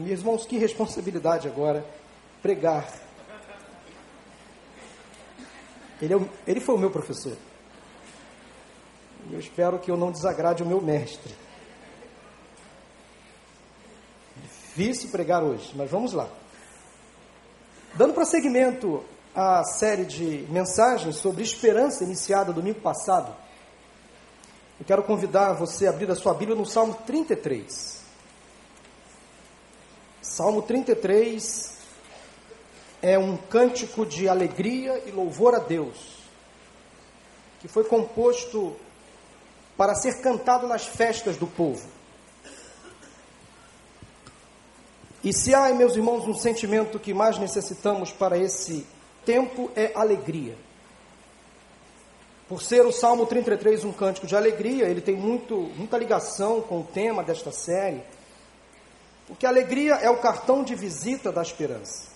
Meus irmãos, que responsabilidade agora pregar. Ele, é, ele foi o meu professor. Eu espero que eu não desagrade o meu mestre. Difícil pregar hoje, mas vamos lá. Dando prosseguimento à série de mensagens sobre esperança iniciada domingo passado, eu quero convidar você a abrir a sua Bíblia no Salmo 33. Salmo 33 é um cântico de alegria e louvor a Deus, que foi composto para ser cantado nas festas do povo. E se há, meus irmãos, um sentimento que mais necessitamos para esse tempo é alegria. Por ser o Salmo 33 um cântico de alegria, ele tem muito, muita ligação com o tema desta série, porque a alegria é o cartão de visita da esperança.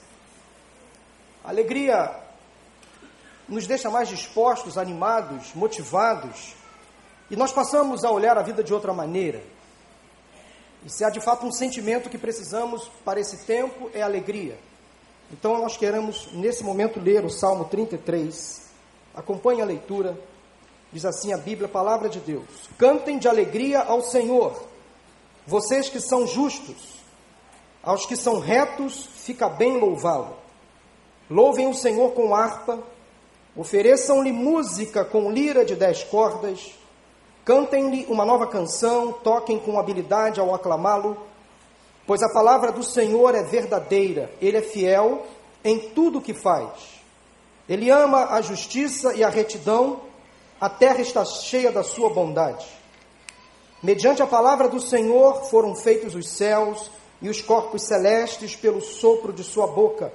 A alegria nos deixa mais dispostos, animados, motivados, e nós passamos a olhar a vida de outra maneira. E se há de fato um sentimento que precisamos para esse tempo, é alegria. Então nós queremos, nesse momento, ler o Salmo 33. Acompanhe a leitura. Diz assim a Bíblia, a palavra de Deus: Cantem de alegria ao Senhor, vocês que são justos, aos que são retos, fica bem louvá-lo. Louvem o Senhor com harpa, ofereçam-lhe música com lira de dez cordas Cantem-lhe uma nova canção, toquem com habilidade ao aclamá-lo, pois a palavra do Senhor é verdadeira, ele é fiel em tudo o que faz. Ele ama a justiça e a retidão, a terra está cheia da sua bondade. Mediante a palavra do Senhor foram feitos os céus e os corpos celestes pelo sopro de sua boca.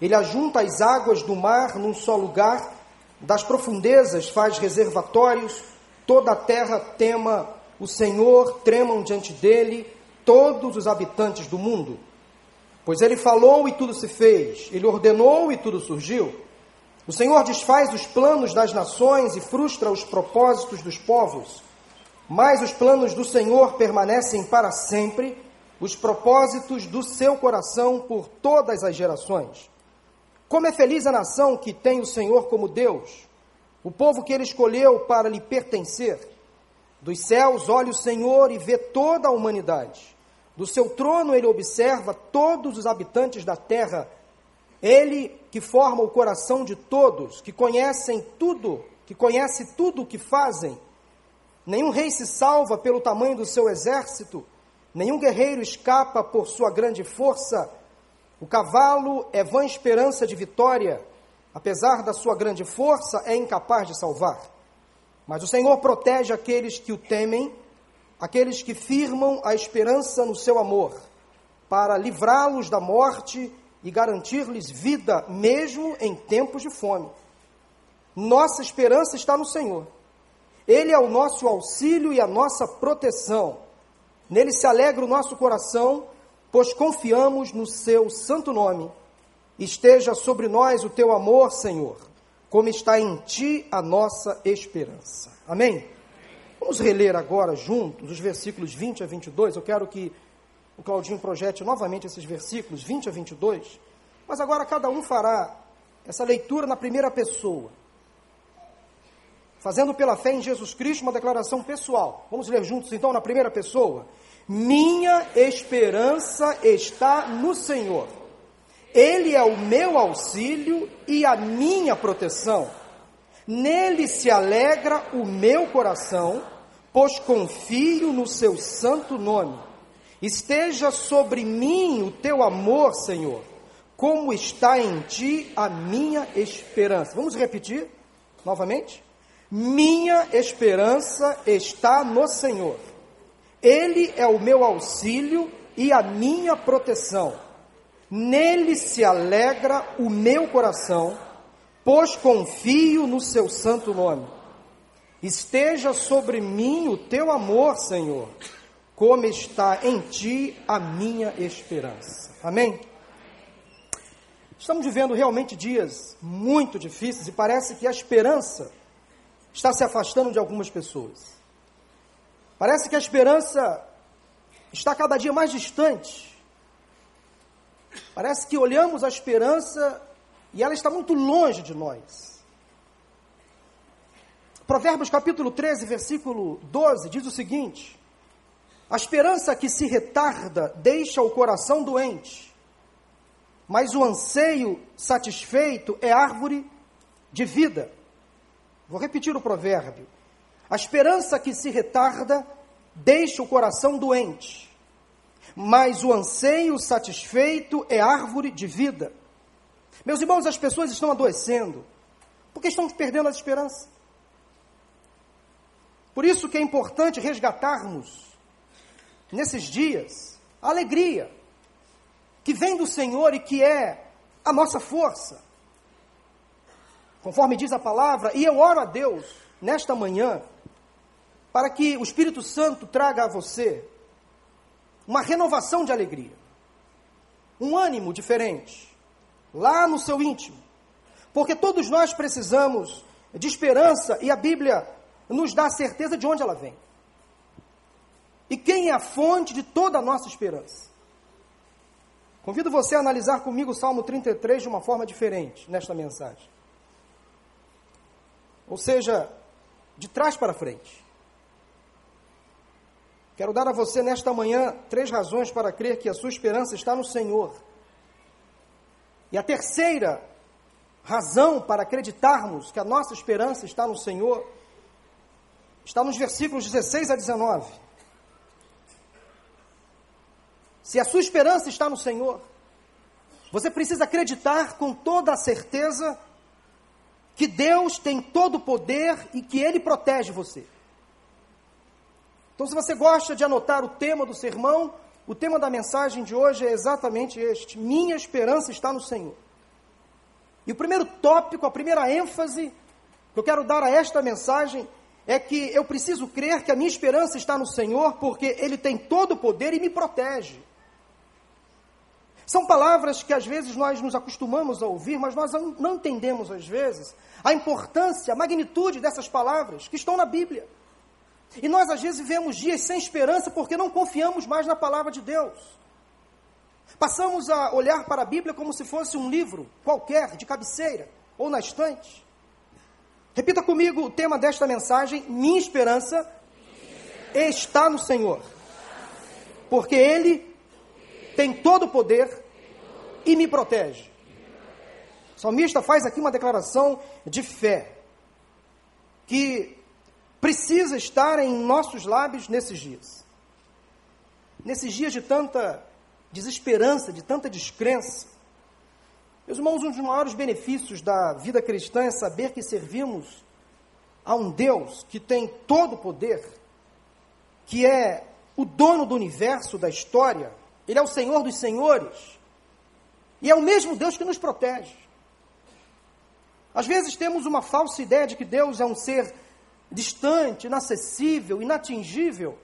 Ele ajunta as águas do mar num só lugar, das profundezas faz reservatórios, toda a terra tema o Senhor, tremam diante dele todos os habitantes do mundo. Pois ele falou e tudo se fez, ele ordenou e tudo surgiu. O Senhor desfaz os planos das nações e frustra os propósitos dos povos. Mas os planos do Senhor permanecem para sempre, os propósitos do seu coração por todas as gerações. Como é feliz a nação que tem o Senhor como Deus o povo que ele escolheu para lhe pertencer. Dos céus olha o Senhor e vê toda a humanidade. Do seu trono ele observa todos os habitantes da terra. Ele que forma o coração de todos, que conhecem tudo, que conhece tudo o que fazem. Nenhum rei se salva pelo tamanho do seu exército, nenhum guerreiro escapa por sua grande força. O cavalo é vã esperança de vitória apesar da sua grande força, é incapaz de salvar. Mas o Senhor protege aqueles que o temem, aqueles que firmam a esperança no seu amor, para livrá-los da morte e garantir-lhes vida, mesmo em tempos de fome. Nossa esperança está no Senhor. Ele é o nosso auxílio e a nossa proteção. Nele se alegra o nosso coração, pois confiamos no seu santo nome. Esteja sobre nós o teu amor, Senhor, como está em ti a nossa esperança. Amém? Vamos reler agora juntos os versículos 20 a 22. Eu quero que o Claudinho projete novamente esses versículos 20 a 22. Mas agora cada um fará essa leitura na primeira pessoa. Fazendo pela fé em Jesus Cristo uma declaração pessoal. Vamos ler juntos então na primeira pessoa. Minha esperança está no Senhor ele é o meu auxílio e a minha proteção. Nele se alegra o meu coração, pois confio no seu santo nome. Esteja sobre mim o teu amor, Senhor, como está em ti a minha esperança. Vamos repetir novamente? Minha esperança está no Senhor. Ele é o meu auxílio e a minha proteção. Nele se alegra o meu coração, pois confio no seu santo nome. Esteja sobre mim o teu amor, Senhor, como está em ti a minha esperança. Amém? Estamos vivendo realmente dias muito difíceis e parece que a esperança está se afastando de algumas pessoas. Parece que a esperança está cada dia mais distante Parece que olhamos a esperança e ela está muito longe de nós. Provérbios capítulo 13, versículo 12 diz o seguinte: A esperança que se retarda deixa o coração doente, mas o anseio satisfeito é árvore de vida. Vou repetir o provérbio. A esperança que se retarda deixa o coração doente, mas o anseio satisfeito é árvore de vida. Meus irmãos, as pessoas estão adoecendo porque estão perdendo a esperança. Por isso que é importante resgatarmos nesses dias a alegria que vem do Senhor e que é a nossa força. Conforme diz a palavra, e eu oro a Deus nesta manhã para que o Espírito Santo traga a você uma renovação de alegria, um ânimo diferente, lá no seu íntimo. Porque todos nós precisamos de esperança e a Bíblia nos dá a certeza de onde ela vem. E quem é a fonte de toda a nossa esperança? Convido você a analisar comigo o Salmo 33 de uma forma diferente nesta mensagem. Ou seja, de trás para frente. Quero dar a você nesta manhã três razões para crer que a sua esperança está no Senhor. E a terceira razão para acreditarmos que a nossa esperança está no Senhor está nos versículos 16 a 19. Se a sua esperança está no Senhor, você precisa acreditar com toda a certeza que Deus tem todo o poder e que Ele protege você. Então, se você gosta de anotar o tema do sermão, o tema da mensagem de hoje é exatamente este: Minha esperança está no Senhor. E o primeiro tópico, a primeira ênfase que eu quero dar a esta mensagem é que eu preciso crer que a minha esperança está no Senhor, porque Ele tem todo o poder e me protege. São palavras que às vezes nós nos acostumamos a ouvir, mas nós não entendemos às vezes a importância, a magnitude dessas palavras que estão na Bíblia. E nós às vezes vivemos dias sem esperança porque não confiamos mais na palavra de Deus. Passamos a olhar para a Bíblia como se fosse um livro qualquer, de cabeceira ou na estante. Repita comigo o tema desta mensagem: Minha esperança está no Senhor, porque Ele tem todo o poder e me protege. O salmista faz aqui uma declaração de fé que precisa estar em nossos lábios nesses dias. Nesses dias de tanta desesperança, de tanta descrença. Meus irmãos, um dos maiores benefícios da vida cristã é saber que servimos a um Deus que tem todo o poder, que é o dono do universo, da história, ele é o Senhor dos senhores, e é o mesmo Deus que nos protege. Às vezes temos uma falsa ideia de que Deus é um ser distante, inacessível, inatingível.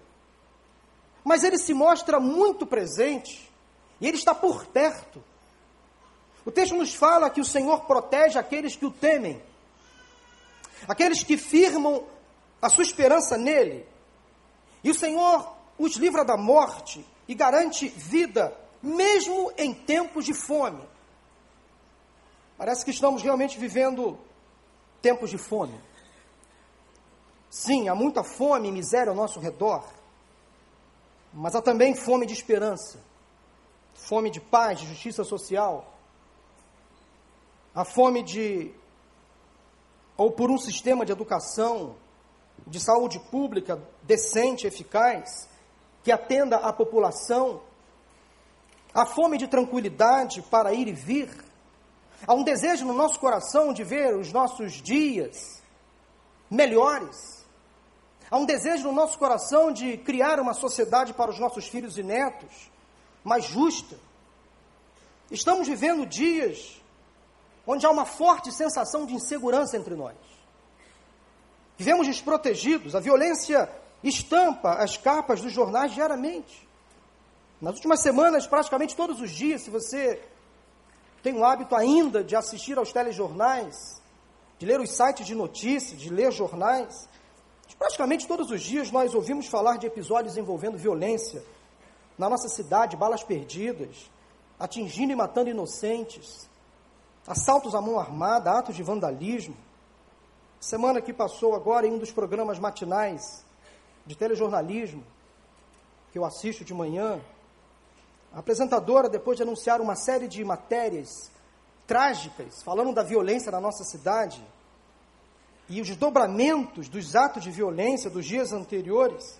Mas ele se mostra muito presente e ele está por perto. O texto nos fala que o Senhor protege aqueles que o temem, aqueles que firmam a sua esperança nele. E o Senhor os livra da morte e garante vida, mesmo em tempos de fome. Parece que estamos realmente vivendo tempos de fome. Sim, há muita fome e miséria ao nosso redor, mas há também fome de esperança, fome de paz, de justiça social, a fome de ou por um sistema de educação, de saúde pública decente, eficaz, que atenda à população, a fome de tranquilidade para ir e vir, há um desejo no nosso coração de ver os nossos dias melhores, Há um desejo no nosso coração de criar uma sociedade para os nossos filhos e netos mais justa. Estamos vivendo dias onde há uma forte sensação de insegurança entre nós. Vivemos desprotegidos, a violência estampa as capas dos jornais diariamente. Nas últimas semanas, praticamente todos os dias, se você tem o hábito ainda de assistir aos telejornais, de ler os sites de notícias, de ler jornais, Praticamente todos os dias nós ouvimos falar de episódios envolvendo violência na nossa cidade, balas perdidas, atingindo e matando inocentes, assaltos à mão armada, atos de vandalismo. Semana que passou agora em um dos programas matinais de telejornalismo, que eu assisto de manhã, a apresentadora, depois de anunciar uma série de matérias trágicas, falando da violência na nossa cidade, e os desdobramentos dos atos de violência dos dias anteriores,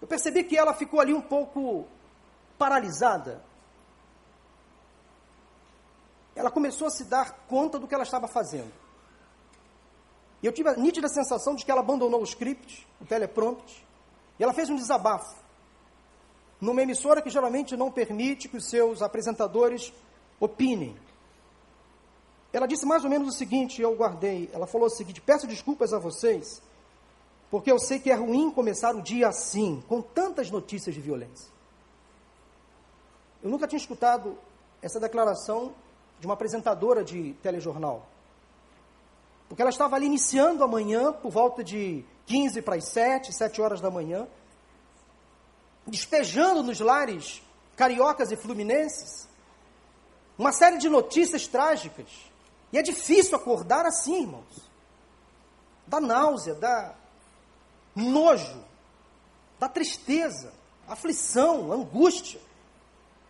eu percebi que ela ficou ali um pouco paralisada. Ela começou a se dar conta do que ela estava fazendo. E eu tive a nítida sensação de que ela abandonou o script, o teleprompter, e ela fez um desabafo. Numa emissora que geralmente não permite que os seus apresentadores opinem. Ela disse mais ou menos o seguinte, eu guardei. Ela falou o seguinte: peço desculpas a vocês, porque eu sei que é ruim começar o dia assim, com tantas notícias de violência. Eu nunca tinha escutado essa declaração de uma apresentadora de telejornal. Porque ela estava ali iniciando a manhã, por volta de 15 para as 7, 7 horas da manhã, despejando nos lares cariocas e fluminenses uma série de notícias trágicas e é difícil acordar assim, irmãos. Dá náusea, dá nojo, dá tristeza, aflição, angústia.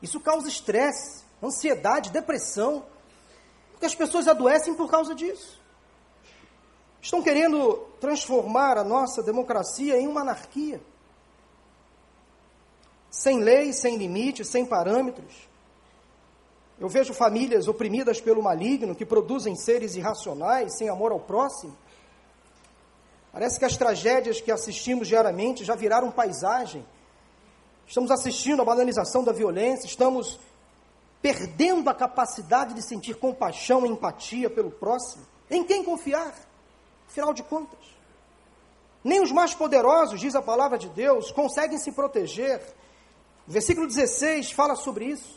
Isso causa estresse, ansiedade, depressão. Porque as pessoas adoecem por causa disso. Estão querendo transformar a nossa democracia em uma anarquia. Sem lei, sem limite, sem parâmetros. Eu vejo famílias oprimidas pelo maligno, que produzem seres irracionais, sem amor ao próximo. Parece que as tragédias que assistimos diariamente já viraram paisagem. Estamos assistindo à banalização da violência, estamos perdendo a capacidade de sentir compaixão e empatia pelo próximo. Em quem confiar? Afinal de contas, nem os mais poderosos, diz a palavra de Deus, conseguem se proteger. O versículo 16 fala sobre isso.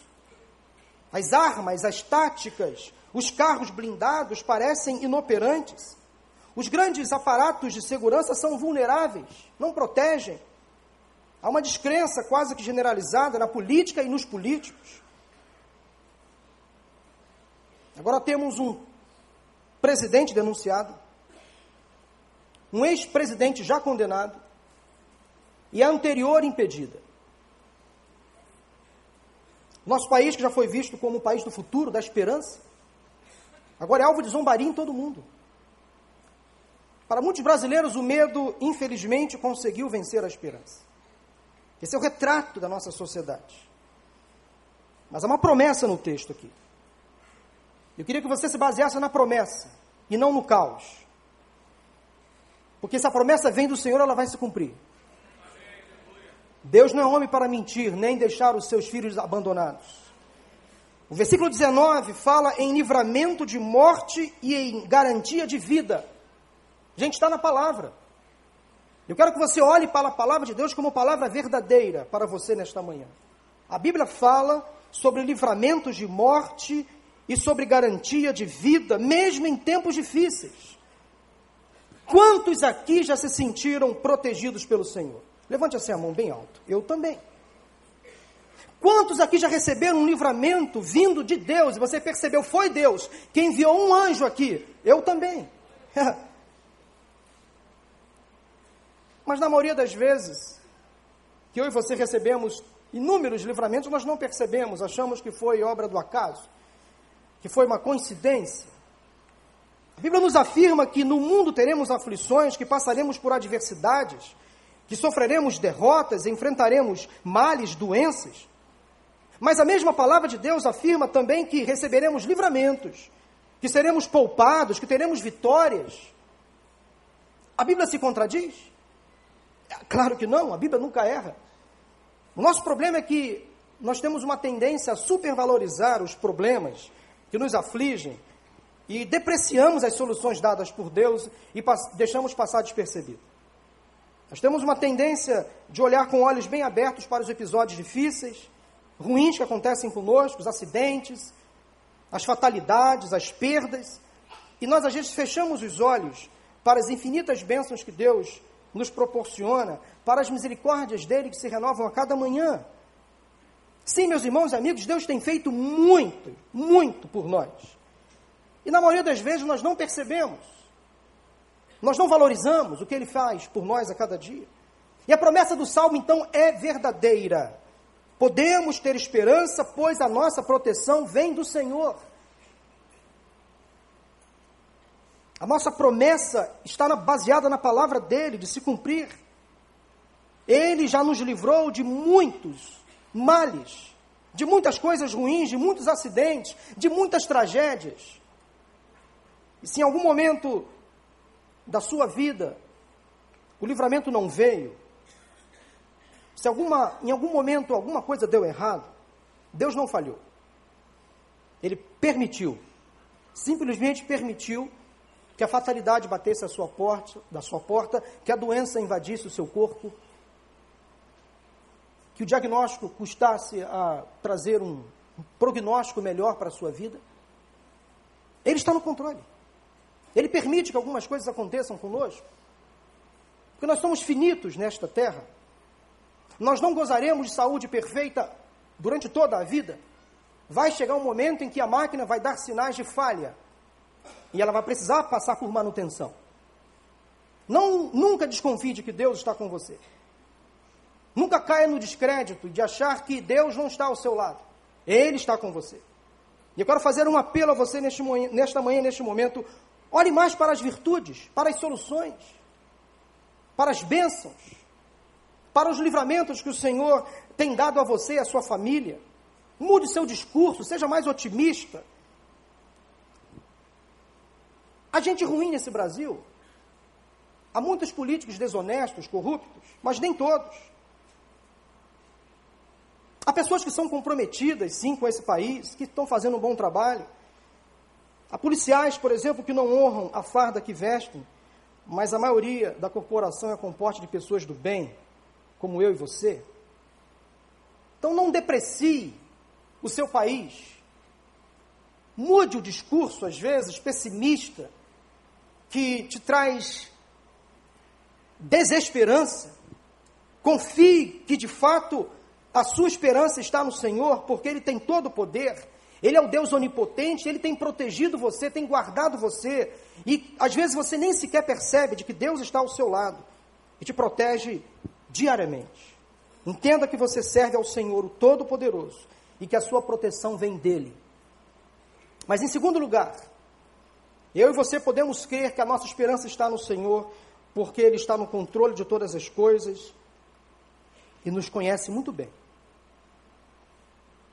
As armas, as táticas, os carros blindados parecem inoperantes. Os grandes aparatos de segurança são vulneráveis, não protegem. Há uma descrença quase que generalizada na política e nos políticos. Agora temos um presidente denunciado, um ex-presidente já condenado e a anterior impedida. Nosso país, que já foi visto como o país do futuro, da esperança, agora é alvo de zombaria em todo mundo. Para muitos brasileiros, o medo, infelizmente, conseguiu vencer a esperança. Esse é o retrato da nossa sociedade. Mas há uma promessa no texto aqui. Eu queria que você se baseasse na promessa e não no caos. Porque se a promessa vem do Senhor, ela vai se cumprir. Deus não é homem para mentir, nem deixar os seus filhos abandonados. O versículo 19 fala em livramento de morte e em garantia de vida. Gente, está na palavra. Eu quero que você olhe para a palavra de Deus como palavra verdadeira para você nesta manhã. A Bíblia fala sobre livramentos de morte e sobre garantia de vida, mesmo em tempos difíceis. Quantos aqui já se sentiram protegidos pelo Senhor? Levante assim a mão bem alto. Eu também. Quantos aqui já receberam um livramento vindo de Deus e você percebeu, foi Deus quem enviou um anjo aqui? Eu também. Mas na maioria das vezes que eu e você recebemos inúmeros livramentos, nós não percebemos, achamos que foi obra do acaso, que foi uma coincidência. A Bíblia nos afirma que no mundo teremos aflições, que passaremos por adversidades, que sofreremos derrotas, enfrentaremos males, doenças. Mas a mesma palavra de Deus afirma também que receberemos livramentos, que seremos poupados, que teremos vitórias. A Bíblia se contradiz? Claro que não, a Bíblia nunca erra. O nosso problema é que nós temos uma tendência a supervalorizar os problemas que nos afligem e depreciamos as soluções dadas por Deus e deixamos passar despercebido. Nós temos uma tendência de olhar com olhos bem abertos para os episódios difíceis, ruins que acontecem conosco, os acidentes, as fatalidades, as perdas, e nós às vezes fechamos os olhos para as infinitas bênçãos que Deus nos proporciona, para as misericórdias dele que se renovam a cada manhã. Sim, meus irmãos e amigos, Deus tem feito muito, muito por nós. E na maioria das vezes nós não percebemos. Nós não valorizamos o que Ele faz por nós a cada dia. E a promessa do Salmo, então, é verdadeira. Podemos ter esperança, pois a nossa proteção vem do Senhor. A nossa promessa está baseada na palavra dele, de se cumprir. Ele já nos livrou de muitos males, de muitas coisas ruins, de muitos acidentes, de muitas tragédias. E se em algum momento da sua vida o livramento não veio, se alguma, em algum momento alguma coisa deu errado, Deus não falhou. Ele permitiu, simplesmente permitiu que a fatalidade batesse a sua porta, da sua porta, que a doença invadisse o seu corpo, que o diagnóstico custasse a trazer um, prognóstico melhor para a sua vida. Ele está no controle. Ele permite que algumas coisas aconteçam conosco. Porque nós somos finitos nesta terra. Nós não gozaremos de saúde perfeita durante toda a vida. Vai chegar um momento em que a máquina vai dar sinais de falha e ela vai precisar passar por manutenção. Não, nunca desconfie de que Deus está com você. Nunca caia no descrédito de achar que Deus não está ao seu lado. Ele está com você. E eu quero fazer um apelo a você neste, nesta manhã, neste momento. Olhe mais para as virtudes, para as soluções, para as bênçãos, para os livramentos que o Senhor tem dado a você e a sua família. Mude seu discurso, seja mais otimista. Há gente ruim nesse Brasil. Há muitos políticos desonestos, corruptos, mas nem todos. Há pessoas que são comprometidas, sim, com esse país, que estão fazendo um bom trabalho. Há policiais, por exemplo, que não honram a farda que vestem, mas a maioria da corporação é composta de pessoas do bem, como eu e você. Então não deprecie o seu país. Mude o discurso, às vezes, pessimista, que te traz desesperança. Confie que de fato a sua esperança está no Senhor, porque Ele tem todo o poder. Ele é o Deus onipotente, Ele tem protegido você, tem guardado você. E às vezes você nem sequer percebe de que Deus está ao seu lado e te protege diariamente. Entenda que você serve ao Senhor, o Todo-Poderoso, e que a sua proteção vem dele. Mas em segundo lugar, eu e você podemos crer que a nossa esperança está no Senhor, porque Ele está no controle de todas as coisas e nos conhece muito bem.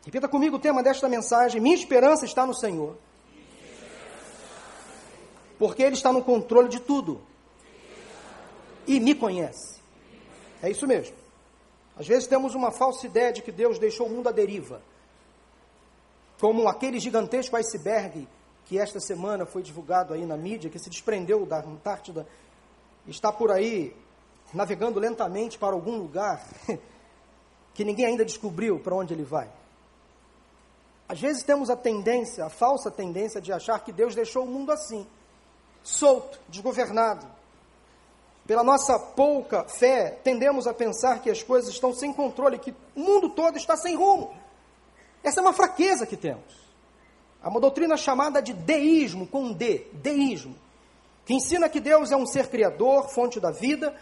Repita comigo o tema desta mensagem: Minha esperança está no Senhor. Porque Ele está no controle de tudo. E me conhece. É isso mesmo. Às vezes temos uma falsa ideia de que Deus deixou o mundo à deriva. Como aquele gigantesco iceberg que esta semana foi divulgado aí na mídia, que se desprendeu da Antártida, está por aí navegando lentamente para algum lugar que ninguém ainda descobriu para onde ele vai. Às vezes temos a tendência, a falsa tendência de achar que Deus deixou o mundo assim, solto, desgovernado. Pela nossa pouca fé, tendemos a pensar que as coisas estão sem controle, que o mundo todo está sem rumo. Essa é uma fraqueza que temos. Há uma doutrina chamada de deísmo, com D, deísmo, que ensina que Deus é um ser criador, fonte da vida,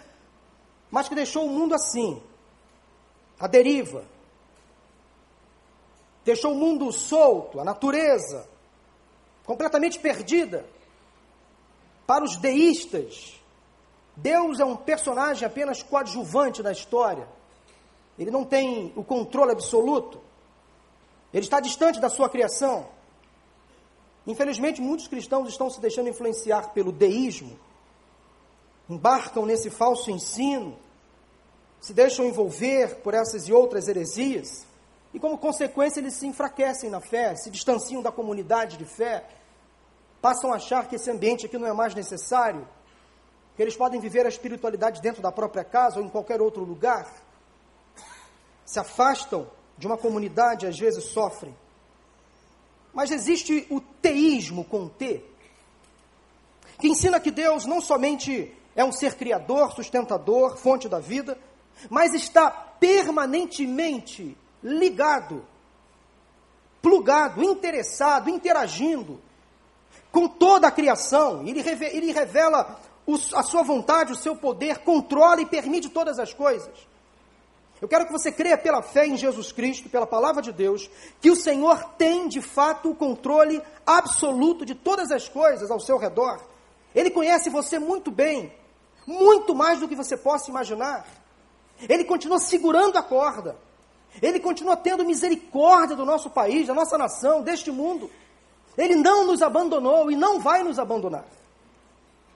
mas que deixou o mundo assim, a deriva. Deixou o mundo solto, a natureza, completamente perdida. Para os deístas, Deus é um personagem apenas coadjuvante na história. Ele não tem o controle absoluto. Ele está distante da sua criação. Infelizmente, muitos cristãos estão se deixando influenciar pelo deísmo, embarcam nesse falso ensino, se deixam envolver por essas e outras heresias, e como consequência eles se enfraquecem na fé, se distanciam da comunidade de fé, passam a achar que esse ambiente aqui não é mais necessário, que eles podem viver a espiritualidade dentro da própria casa ou em qualquer outro lugar, se afastam de uma comunidade, às vezes sofrem. Mas existe o teísmo com T, que ensina que Deus não somente é um ser criador, sustentador, fonte da vida, mas está permanentemente ligado, plugado, interessado, interagindo com toda a criação. Ele, ele revela a sua vontade, o seu poder, controla e permite todas as coisas. Eu quero que você creia pela fé em Jesus Cristo, pela palavra de Deus, que o Senhor tem de fato o controle absoluto de todas as coisas ao seu redor. Ele conhece você muito bem, muito mais do que você possa imaginar. Ele continua segurando a corda. Ele continua tendo misericórdia do nosso país, da nossa nação, deste mundo. Ele não nos abandonou e não vai nos abandonar.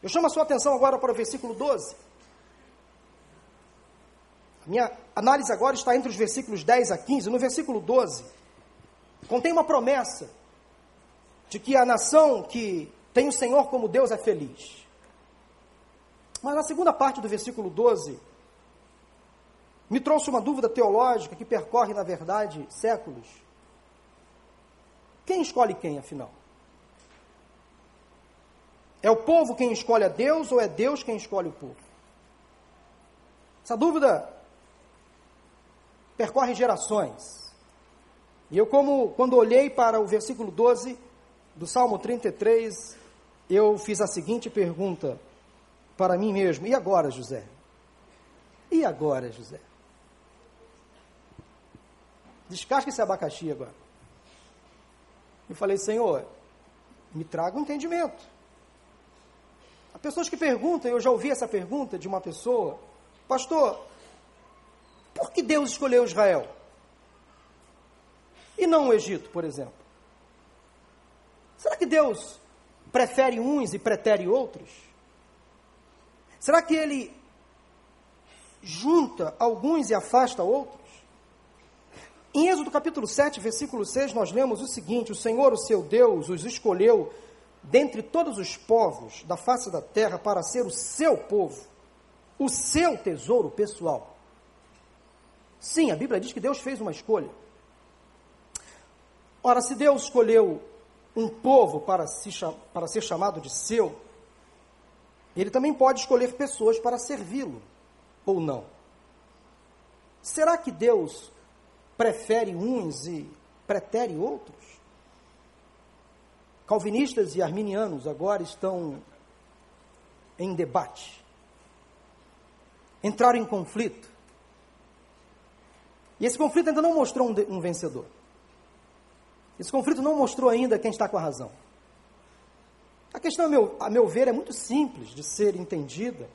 Eu chamo a sua atenção agora para o versículo 12. Minha análise agora está entre os versículos 10 a 15. No versículo 12, contém uma promessa de que a nação que tem o Senhor como Deus é feliz. Mas na segunda parte do versículo 12, me trouxe uma dúvida teológica que percorre, na verdade, séculos. Quem escolhe quem, afinal? É o povo quem escolhe a Deus ou é Deus quem escolhe o povo? Essa dúvida percorre gerações. E eu, como quando olhei para o versículo 12 do Salmo 33, eu fiz a seguinte pergunta para mim mesmo: e agora, José? E agora, José? Descasca esse abacaxi agora. Eu falei, Senhor, me traga um entendimento. Há pessoas que perguntam, eu já ouvi essa pergunta de uma pessoa, pastor, por que Deus escolheu Israel? E não o Egito, por exemplo? Será que Deus prefere uns e pretere outros? Será que ele junta alguns e afasta outros? Em Êxodo capítulo 7, versículo 6, nós lemos o seguinte: O Senhor, o seu Deus, os escolheu dentre todos os povos da face da terra para ser o seu povo, o seu tesouro pessoal. Sim, a Bíblia diz que Deus fez uma escolha. Ora, se Deus escolheu um povo para, se, para ser chamado de seu, ele também pode escolher pessoas para servi-lo, ou não. Será que Deus prefere uns e pretere outros? Calvinistas e arminianos agora estão em debate, entraram em conflito. E esse conflito ainda não mostrou um, um vencedor. Esse conflito não mostrou ainda quem está com a razão. A questão, a meu, a meu ver, é muito simples de ser entendida.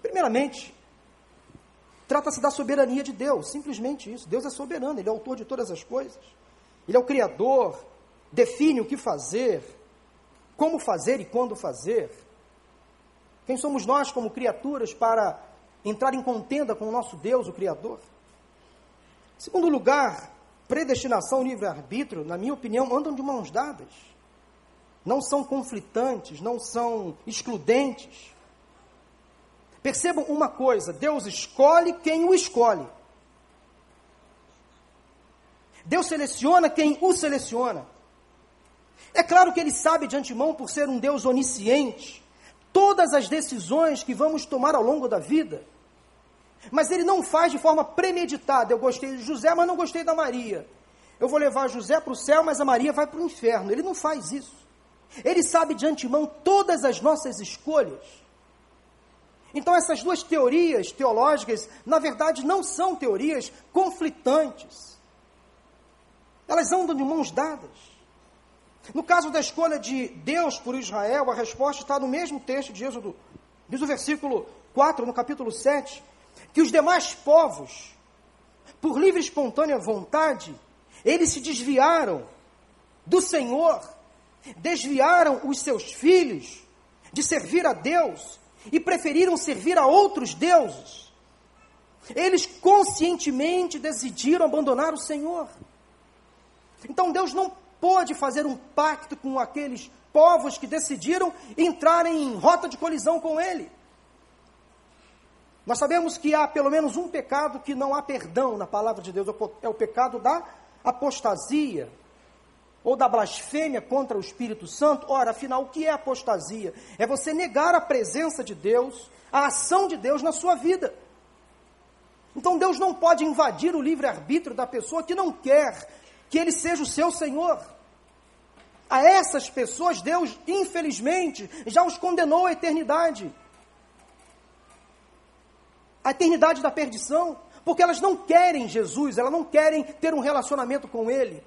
Primeiramente, trata-se da soberania de Deus, simplesmente isso. Deus é soberano, Ele é autor de todas as coisas. Ele é o Criador, define o que fazer, como fazer e quando fazer. Quem somos nós, como criaturas, para entrar em contenda com o nosso Deus, o Criador? Segundo lugar, predestinação e livre-arbítrio, na minha opinião, andam de mãos dadas. Não são conflitantes, não são excludentes. Percebam uma coisa: Deus escolhe quem o escolhe. Deus seleciona quem o seleciona. É claro que Ele sabe de antemão, por ser um Deus onisciente, todas as decisões que vamos tomar ao longo da vida. Mas ele não faz de forma premeditada. Eu gostei de José, mas não gostei da Maria. Eu vou levar José para o céu, mas a Maria vai para o inferno. Ele não faz isso. Ele sabe de antemão todas as nossas escolhas. Então, essas duas teorias teológicas, na verdade, não são teorias conflitantes. Elas andam de mãos dadas. No caso da escolha de Deus por Israel, a resposta está no mesmo texto de Êxodo, diz o versículo 4, no capítulo 7 que os demais povos, por livre e espontânea vontade, eles se desviaram do Senhor, desviaram os seus filhos de servir a Deus e preferiram servir a outros deuses. Eles conscientemente decidiram abandonar o Senhor. Então Deus não pôde fazer um pacto com aqueles povos que decidiram entrar em rota de colisão com Ele. Nós sabemos que há pelo menos um pecado que não há perdão na palavra de Deus, é o pecado da apostasia ou da blasfêmia contra o Espírito Santo. Ora, afinal, o que é apostasia? É você negar a presença de Deus, a ação de Deus na sua vida. Então Deus não pode invadir o livre-arbítrio da pessoa que não quer que ele seja o seu Senhor. A essas pessoas, Deus, infelizmente, já os condenou à eternidade a eternidade da perdição, porque elas não querem Jesus, elas não querem ter um relacionamento com Ele,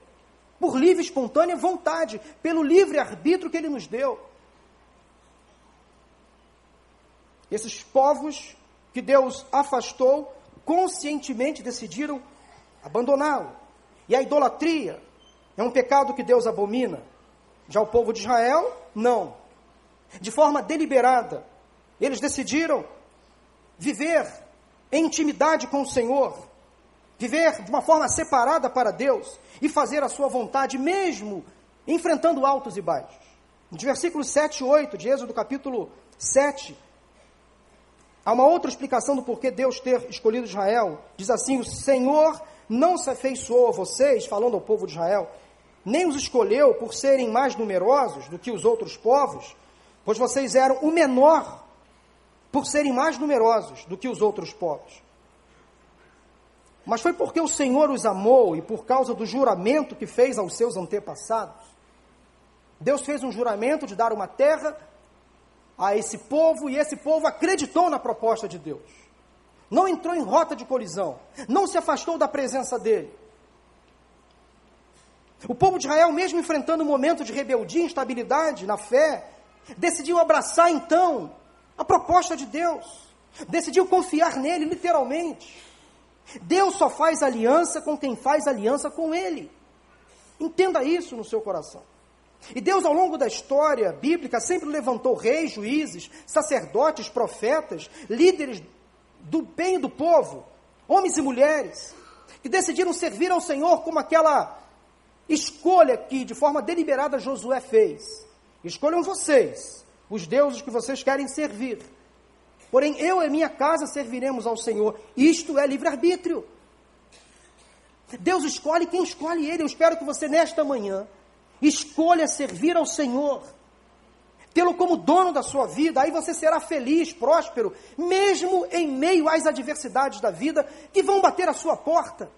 por livre e espontânea vontade, pelo livre arbítrio que Ele nos deu. Esses povos que Deus afastou, conscientemente decidiram abandoná-lo. E a idolatria é um pecado que Deus abomina. Já o povo de Israel, não. De forma deliberada, eles decidiram viver em intimidade com o Senhor, viver de uma forma separada para Deus e fazer a sua vontade, mesmo enfrentando altos e baixos. No versículo 7 e 8 de Êxodo capítulo 7, Há uma outra explicação do porquê Deus ter escolhido Israel. Diz assim: O Senhor não se afeiçoou a vocês, falando ao povo de Israel, nem os escolheu por serem mais numerosos do que os outros povos, pois vocês eram o menor por serem mais numerosos do que os outros povos. Mas foi porque o Senhor os amou e por causa do juramento que fez aos seus antepassados. Deus fez um juramento de dar uma terra a esse povo e esse povo acreditou na proposta de Deus. Não entrou em rota de colisão, não se afastou da presença dele. O povo de Israel, mesmo enfrentando um momento de rebeldia instabilidade na fé, decidiu abraçar então a proposta de Deus, decidiu confiar nele, literalmente. Deus só faz aliança com quem faz aliança com ele. Entenda isso no seu coração. E Deus, ao longo da história bíblica, sempre levantou reis, juízes, sacerdotes, profetas, líderes do bem do povo, homens e mulheres, que decidiram servir ao Senhor como aquela escolha que, de forma deliberada, Josué fez. Escolham vocês, os deuses que vocês querem servir. Porém, eu e minha casa serviremos ao Senhor. Isto é livre-arbítrio. Deus escolhe quem escolhe Ele. Eu espero que você, nesta manhã, Escolha servir ao Senhor. Tê-lo como dono da sua vida, aí você será feliz, próspero, mesmo em meio às adversidades da vida que vão bater a sua porta.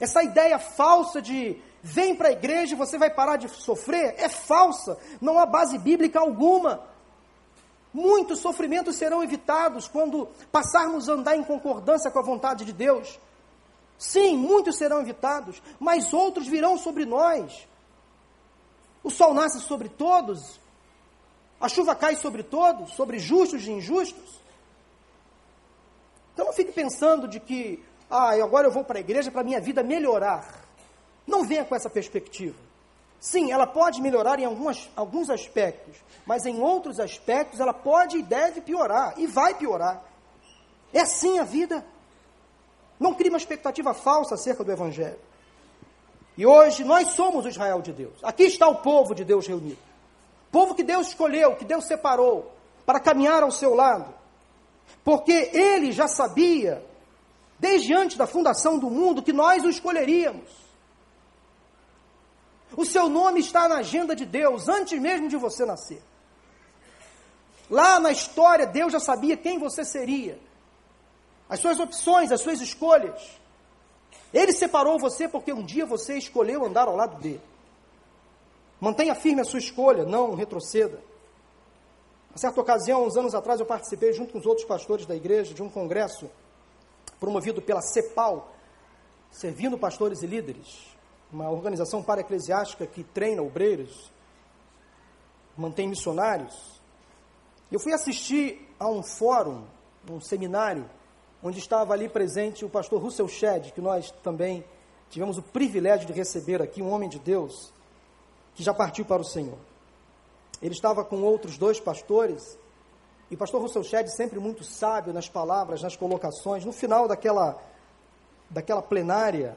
Essa ideia falsa de vem para a igreja e você vai parar de sofrer é falsa, não há base bíblica alguma. Muitos sofrimentos serão evitados quando passarmos a andar em concordância com a vontade de Deus. Sim, muitos serão evitados, mas outros virão sobre nós. O sol nasce sobre todos, a chuva cai sobre todos, sobre justos e injustos. Então não fique pensando de que, ah, agora eu vou para a igreja para minha vida melhorar. Não venha com essa perspectiva. Sim, ela pode melhorar em algumas, alguns aspectos, mas em outros aspectos ela pode e deve piorar, e vai piorar. É assim a vida. Não crie uma expectativa falsa acerca do Evangelho. E hoje nós somos o Israel de Deus. Aqui está o povo de Deus reunido. Povo que Deus escolheu, que Deus separou para caminhar ao seu lado. Porque ele já sabia, desde antes da fundação do mundo, que nós o escolheríamos. O seu nome está na agenda de Deus, antes mesmo de você nascer. Lá na história, Deus já sabia quem você seria, as suas opções, as suas escolhas. Ele separou você porque um dia você escolheu andar ao lado dele. Mantenha firme a sua escolha, não retroceda. A certa ocasião, uns anos atrás, eu participei junto com os outros pastores da igreja de um congresso promovido pela CEPAL, servindo pastores e líderes, uma organização para-eclesiástica que treina obreiros, mantém missionários. Eu fui assistir a um fórum, um seminário, onde estava ali presente o pastor Russell Shedd, que nós também tivemos o privilégio de receber aqui, um homem de Deus, que já partiu para o Senhor. Ele estava com outros dois pastores, e o pastor Russell Shedd, sempre muito sábio nas palavras, nas colocações, no final daquela, daquela plenária,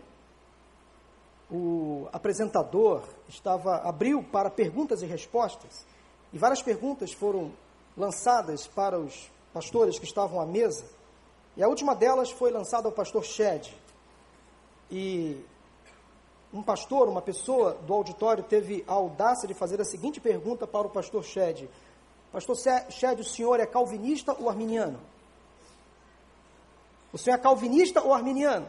o apresentador estava abriu para perguntas e respostas, e várias perguntas foram lançadas para os pastores que estavam à mesa. E a última delas foi lançada ao pastor Shed. E um pastor, uma pessoa do auditório, teve a audácia de fazer a seguinte pergunta para o pastor Shed: Pastor Shed, o senhor é calvinista ou arminiano? O senhor é calvinista ou arminiano?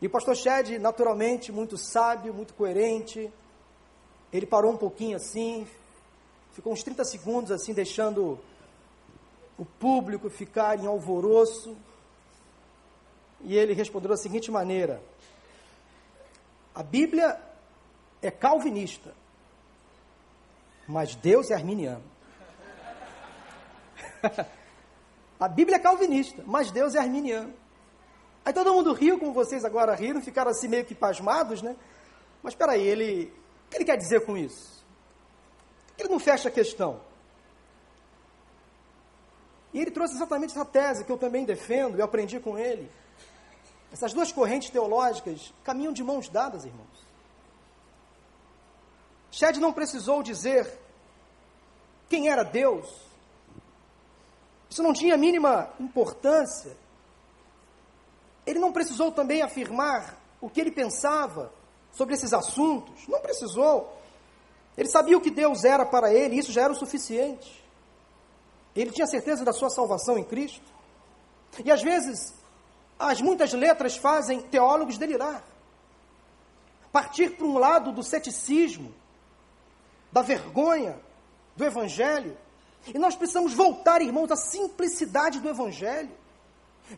E o pastor Shed, naturalmente, muito sábio, muito coerente, ele parou um pouquinho assim, ficou uns 30 segundos assim, deixando o público ficar em alvoroço. E ele respondeu da seguinte maneira: A Bíblia é calvinista, mas Deus é arminiano. A Bíblia é calvinista, mas Deus é arminiano. Aí todo mundo riu, como vocês agora riram, ficaram assim meio que pasmados, né? Mas espera aí, ele, o que ele quer dizer com isso? Ele não fecha a questão. E ele trouxe exatamente essa tese que eu também defendo e aprendi com ele. Essas duas correntes teológicas caminham de mãos dadas, irmãos. Shed não precisou dizer quem era Deus. Isso não tinha mínima importância. Ele não precisou também afirmar o que ele pensava sobre esses assuntos. Não precisou. Ele sabia o que Deus era para ele, e isso já era o suficiente. Ele tinha certeza da sua salvação em Cristo. E às vezes, as muitas letras fazem teólogos delirar. Partir para um lado do ceticismo, da vergonha do Evangelho. E nós precisamos voltar, irmãos, à simplicidade do Evangelho.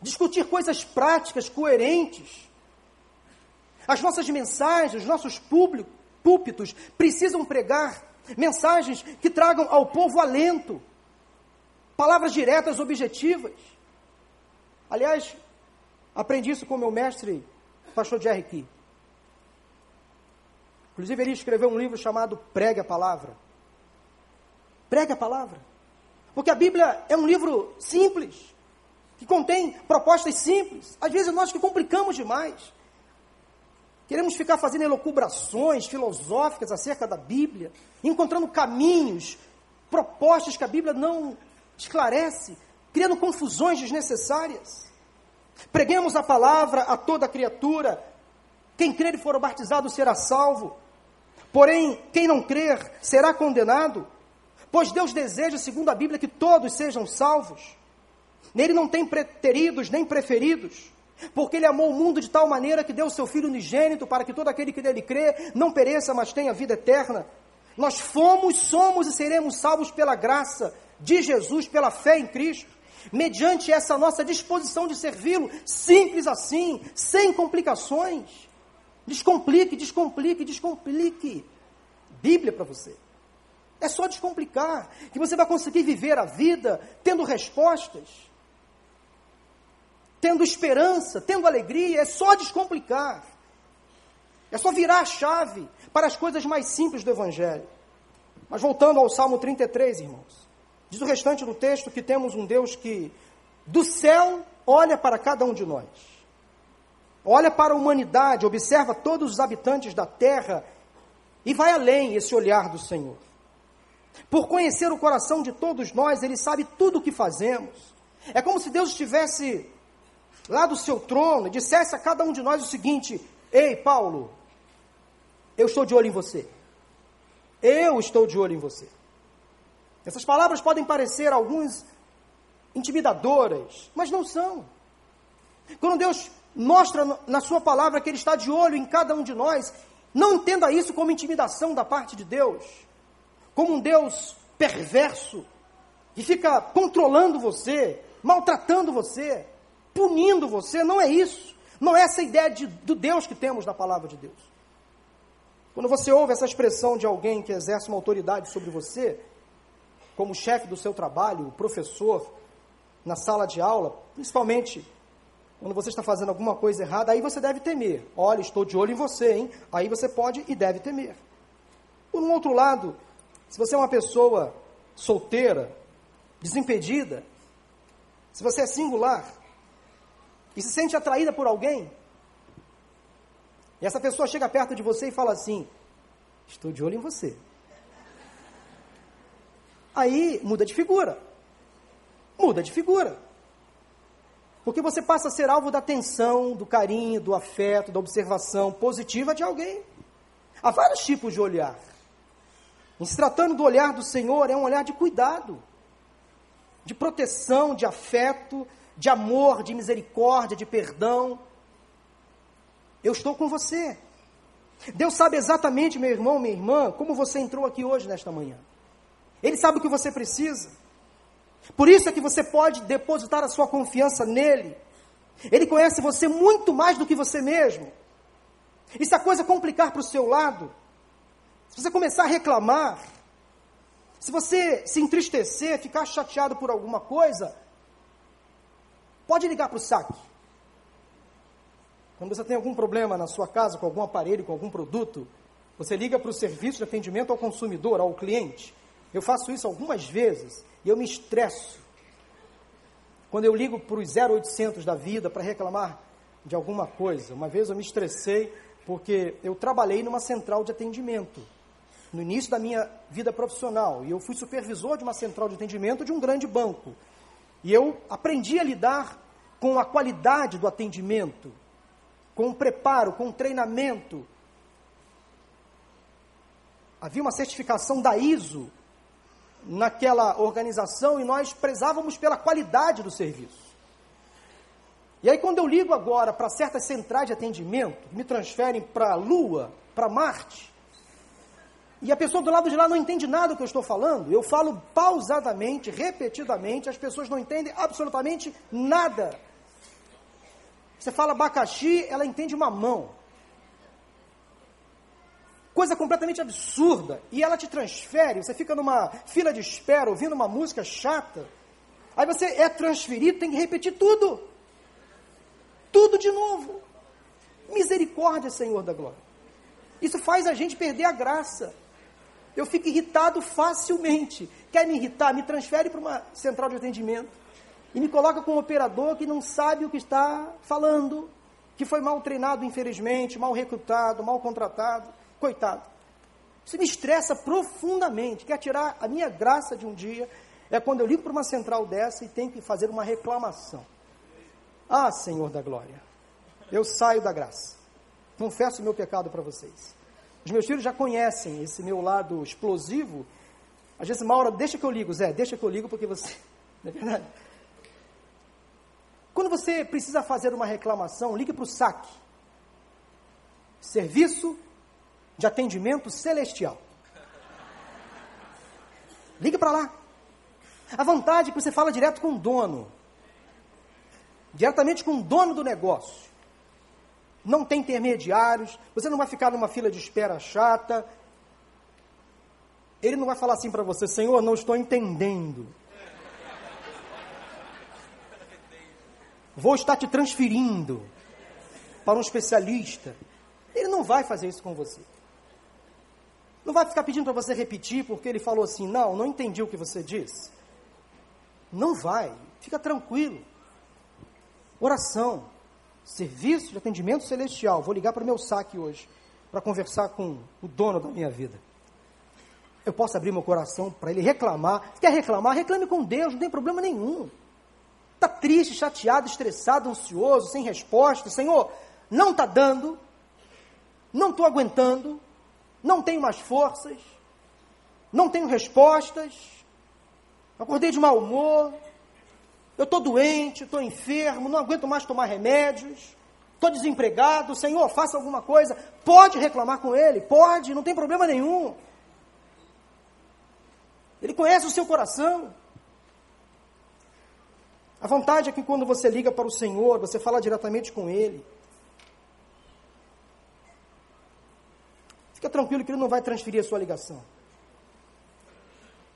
Discutir coisas práticas, coerentes. As nossas mensagens, os nossos púlpitos precisam pregar mensagens que tragam ao povo alento, Palavras diretas, objetivas. Aliás, aprendi isso com meu mestre, pastor Jerry Key. Inclusive, ele escreveu um livro chamado Pregue a Palavra. Pregue a Palavra. Porque a Bíblia é um livro simples, que contém propostas simples. Às vezes nós que complicamos demais. Queremos ficar fazendo elucubrações filosóficas acerca da Bíblia, encontrando caminhos, propostas que a Bíblia não esclarece, criando confusões desnecessárias. Preguemos a palavra a toda criatura. Quem crer e for batizado será salvo. Porém, quem não crer será condenado. Pois Deus deseja, segundo a Bíblia, que todos sejam salvos. Nele não tem preteridos nem preferidos. Porque ele amou o mundo de tal maneira que deu o seu Filho unigênito para que todo aquele que nele crê não pereça, mas tenha vida eterna. Nós fomos, somos e seremos salvos pela graça de Jesus pela fé em Cristo, mediante essa nossa disposição de servi-lo, simples assim, sem complicações. Descomplique, descomplique, descomplique. Bíblia para você. É só descomplicar, que você vai conseguir viver a vida tendo respostas, tendo esperança, tendo alegria. É só descomplicar. É só virar a chave para as coisas mais simples do Evangelho. Mas voltando ao Salmo 33, irmãos. Diz o restante do texto que temos um Deus que do céu olha para cada um de nós. Olha para a humanidade, observa todos os habitantes da terra e vai além esse olhar do Senhor. Por conhecer o coração de todos nós, ele sabe tudo o que fazemos. É como se Deus estivesse lá do seu trono e dissesse a cada um de nós o seguinte: Ei, Paulo, eu estou de olho em você. Eu estou de olho em você. Essas palavras podem parecer alguns intimidadoras, mas não são. Quando Deus mostra na sua palavra que Ele está de olho em cada um de nós, não entenda isso como intimidação da parte de Deus, como um Deus perverso, que fica controlando você, maltratando você, punindo você. Não é isso. Não é essa ideia de, do Deus que temos na palavra de Deus. Quando você ouve essa expressão de alguém que exerce uma autoridade sobre você, como chefe do seu trabalho, professor, na sala de aula, principalmente quando você está fazendo alguma coisa errada, aí você deve temer. Olha, estou de olho em você, hein? Aí você pode e deve temer. Por um outro lado, se você é uma pessoa solteira, desimpedida, se você é singular e se sente atraída por alguém, e essa pessoa chega perto de você e fala assim: Estou de olho em você aí muda de figura. Muda de figura. Porque você passa a ser alvo da atenção, do carinho, do afeto, da observação positiva de alguém. Há vários tipos de olhar. Em se tratando do olhar do Senhor, é um olhar de cuidado, de proteção, de afeto, de amor, de misericórdia, de perdão. Eu estou com você. Deus sabe exatamente, meu irmão, minha irmã, como você entrou aqui hoje, nesta manhã. Ele sabe o que você precisa. Por isso é que você pode depositar a sua confiança nele. Ele conhece você muito mais do que você mesmo. E se a coisa complicar para o seu lado, se você começar a reclamar, se você se entristecer, ficar chateado por alguma coisa, pode ligar para o saque. Quando você tem algum problema na sua casa, com algum aparelho, com algum produto, você liga para o serviço de atendimento ao consumidor, ao cliente. Eu faço isso algumas vezes e eu me estresso. Quando eu ligo para os 0800 da vida para reclamar de alguma coisa, uma vez eu me estressei porque eu trabalhei numa central de atendimento no início da minha vida profissional, e eu fui supervisor de uma central de atendimento de um grande banco. E eu aprendi a lidar com a qualidade do atendimento, com o preparo, com o treinamento. Havia uma certificação da ISO naquela organização e nós prezávamos pela qualidade do serviço. E aí, quando eu ligo agora para certas centrais de atendimento, me transferem para a Lua, para Marte, e a pessoa do lado de lá não entende nada do que eu estou falando. Eu falo pausadamente, repetidamente, as pessoas não entendem absolutamente nada. Você fala abacaxi, ela entende mamão. Coisa completamente absurda. E ela te transfere, você fica numa fila de espera ouvindo uma música chata. Aí você é transferido, tem que repetir tudo. Tudo de novo. Misericórdia, Senhor da glória. Isso faz a gente perder a graça. Eu fico irritado facilmente. Quer me irritar? Me transfere para uma central de atendimento e me coloca com um operador que não sabe o que está falando, que foi mal treinado, infelizmente, mal recrutado, mal contratado. Coitado. Isso me estressa profundamente. Quer tirar a minha graça de um dia é quando eu ligo para uma central dessa e tenho que fazer uma reclamação. Ah, Senhor da glória, eu saio da graça. Confesso o meu pecado para vocês. Os meus filhos já conhecem esse meu lado explosivo. Às vezes, Maura, deixa que eu ligo, Zé, deixa que eu ligo porque você. Não é verdade? Quando você precisa fazer uma reclamação, ligue para o SAC Serviço de Atendimento Celestial. Ligue para lá. A vantagem é que você fala direto com o dono. Diretamente com o dono do negócio não tem intermediários, você não vai ficar numa fila de espera chata. Ele não vai falar assim para você, Senhor, não estou entendendo. Vou estar te transferindo para um especialista. Ele não vai fazer isso com você. Não vai ficar pedindo para você repetir porque ele falou assim: não, não entendi o que você disse. Não vai, fica tranquilo. Oração. Serviço de atendimento celestial. Vou ligar para o meu saque hoje para conversar com o dono da minha vida. Eu posso abrir meu coração para ele reclamar. Quer reclamar? Reclame com Deus, não tem problema nenhum. Está triste, chateado, estressado, ansioso, sem resposta. Senhor, não está dando, não estou aguentando, não tenho mais forças, não tenho respostas, acordei de mau humor, eu estou doente, estou enfermo, não aguento mais tomar remédios, estou desempregado, Senhor, faça alguma coisa. Pode reclamar com Ele, pode, não tem problema nenhum. Ele conhece o seu coração. A vontade é que quando você liga para o Senhor, você fala diretamente com Ele. Fica tranquilo que Ele não vai transferir a sua ligação.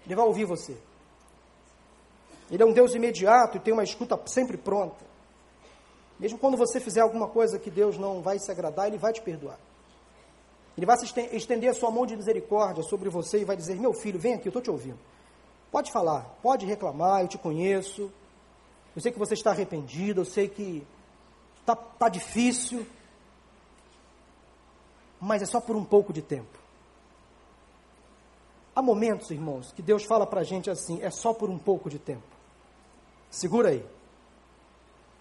Ele vai ouvir você. Ele é um Deus imediato e tem uma escuta sempre pronta. Mesmo quando você fizer alguma coisa que Deus não vai se agradar, Ele vai te perdoar. Ele vai estender a sua mão de misericórdia sobre você e vai dizer: Meu filho, vem aqui, eu estou te ouvindo. Pode falar, pode reclamar, eu te conheço. Eu sei que você está arrependido, eu sei que está tá difícil. Mas é só por um pouco de tempo. Há momentos, irmãos, que Deus fala para a gente assim: é só por um pouco de tempo. Segura aí.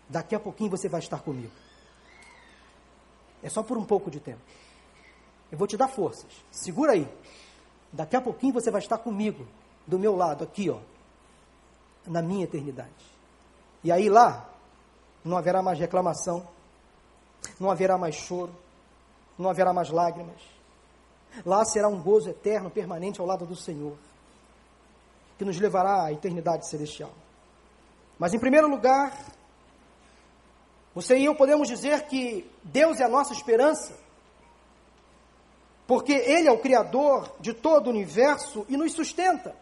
Daqui a pouquinho você vai estar comigo. É só por um pouco de tempo. Eu vou te dar forças. Segura aí. Daqui a pouquinho você vai estar comigo, do meu lado, aqui, ó, na minha eternidade. E aí lá, não haverá mais reclamação, não haverá mais choro, não haverá mais lágrimas. Lá será um gozo eterno, permanente ao lado do Senhor, que nos levará à eternidade celestial. Mas, em primeiro lugar, você e eu podemos dizer que Deus é a nossa esperança, porque Ele é o Criador de todo o universo e nos sustenta.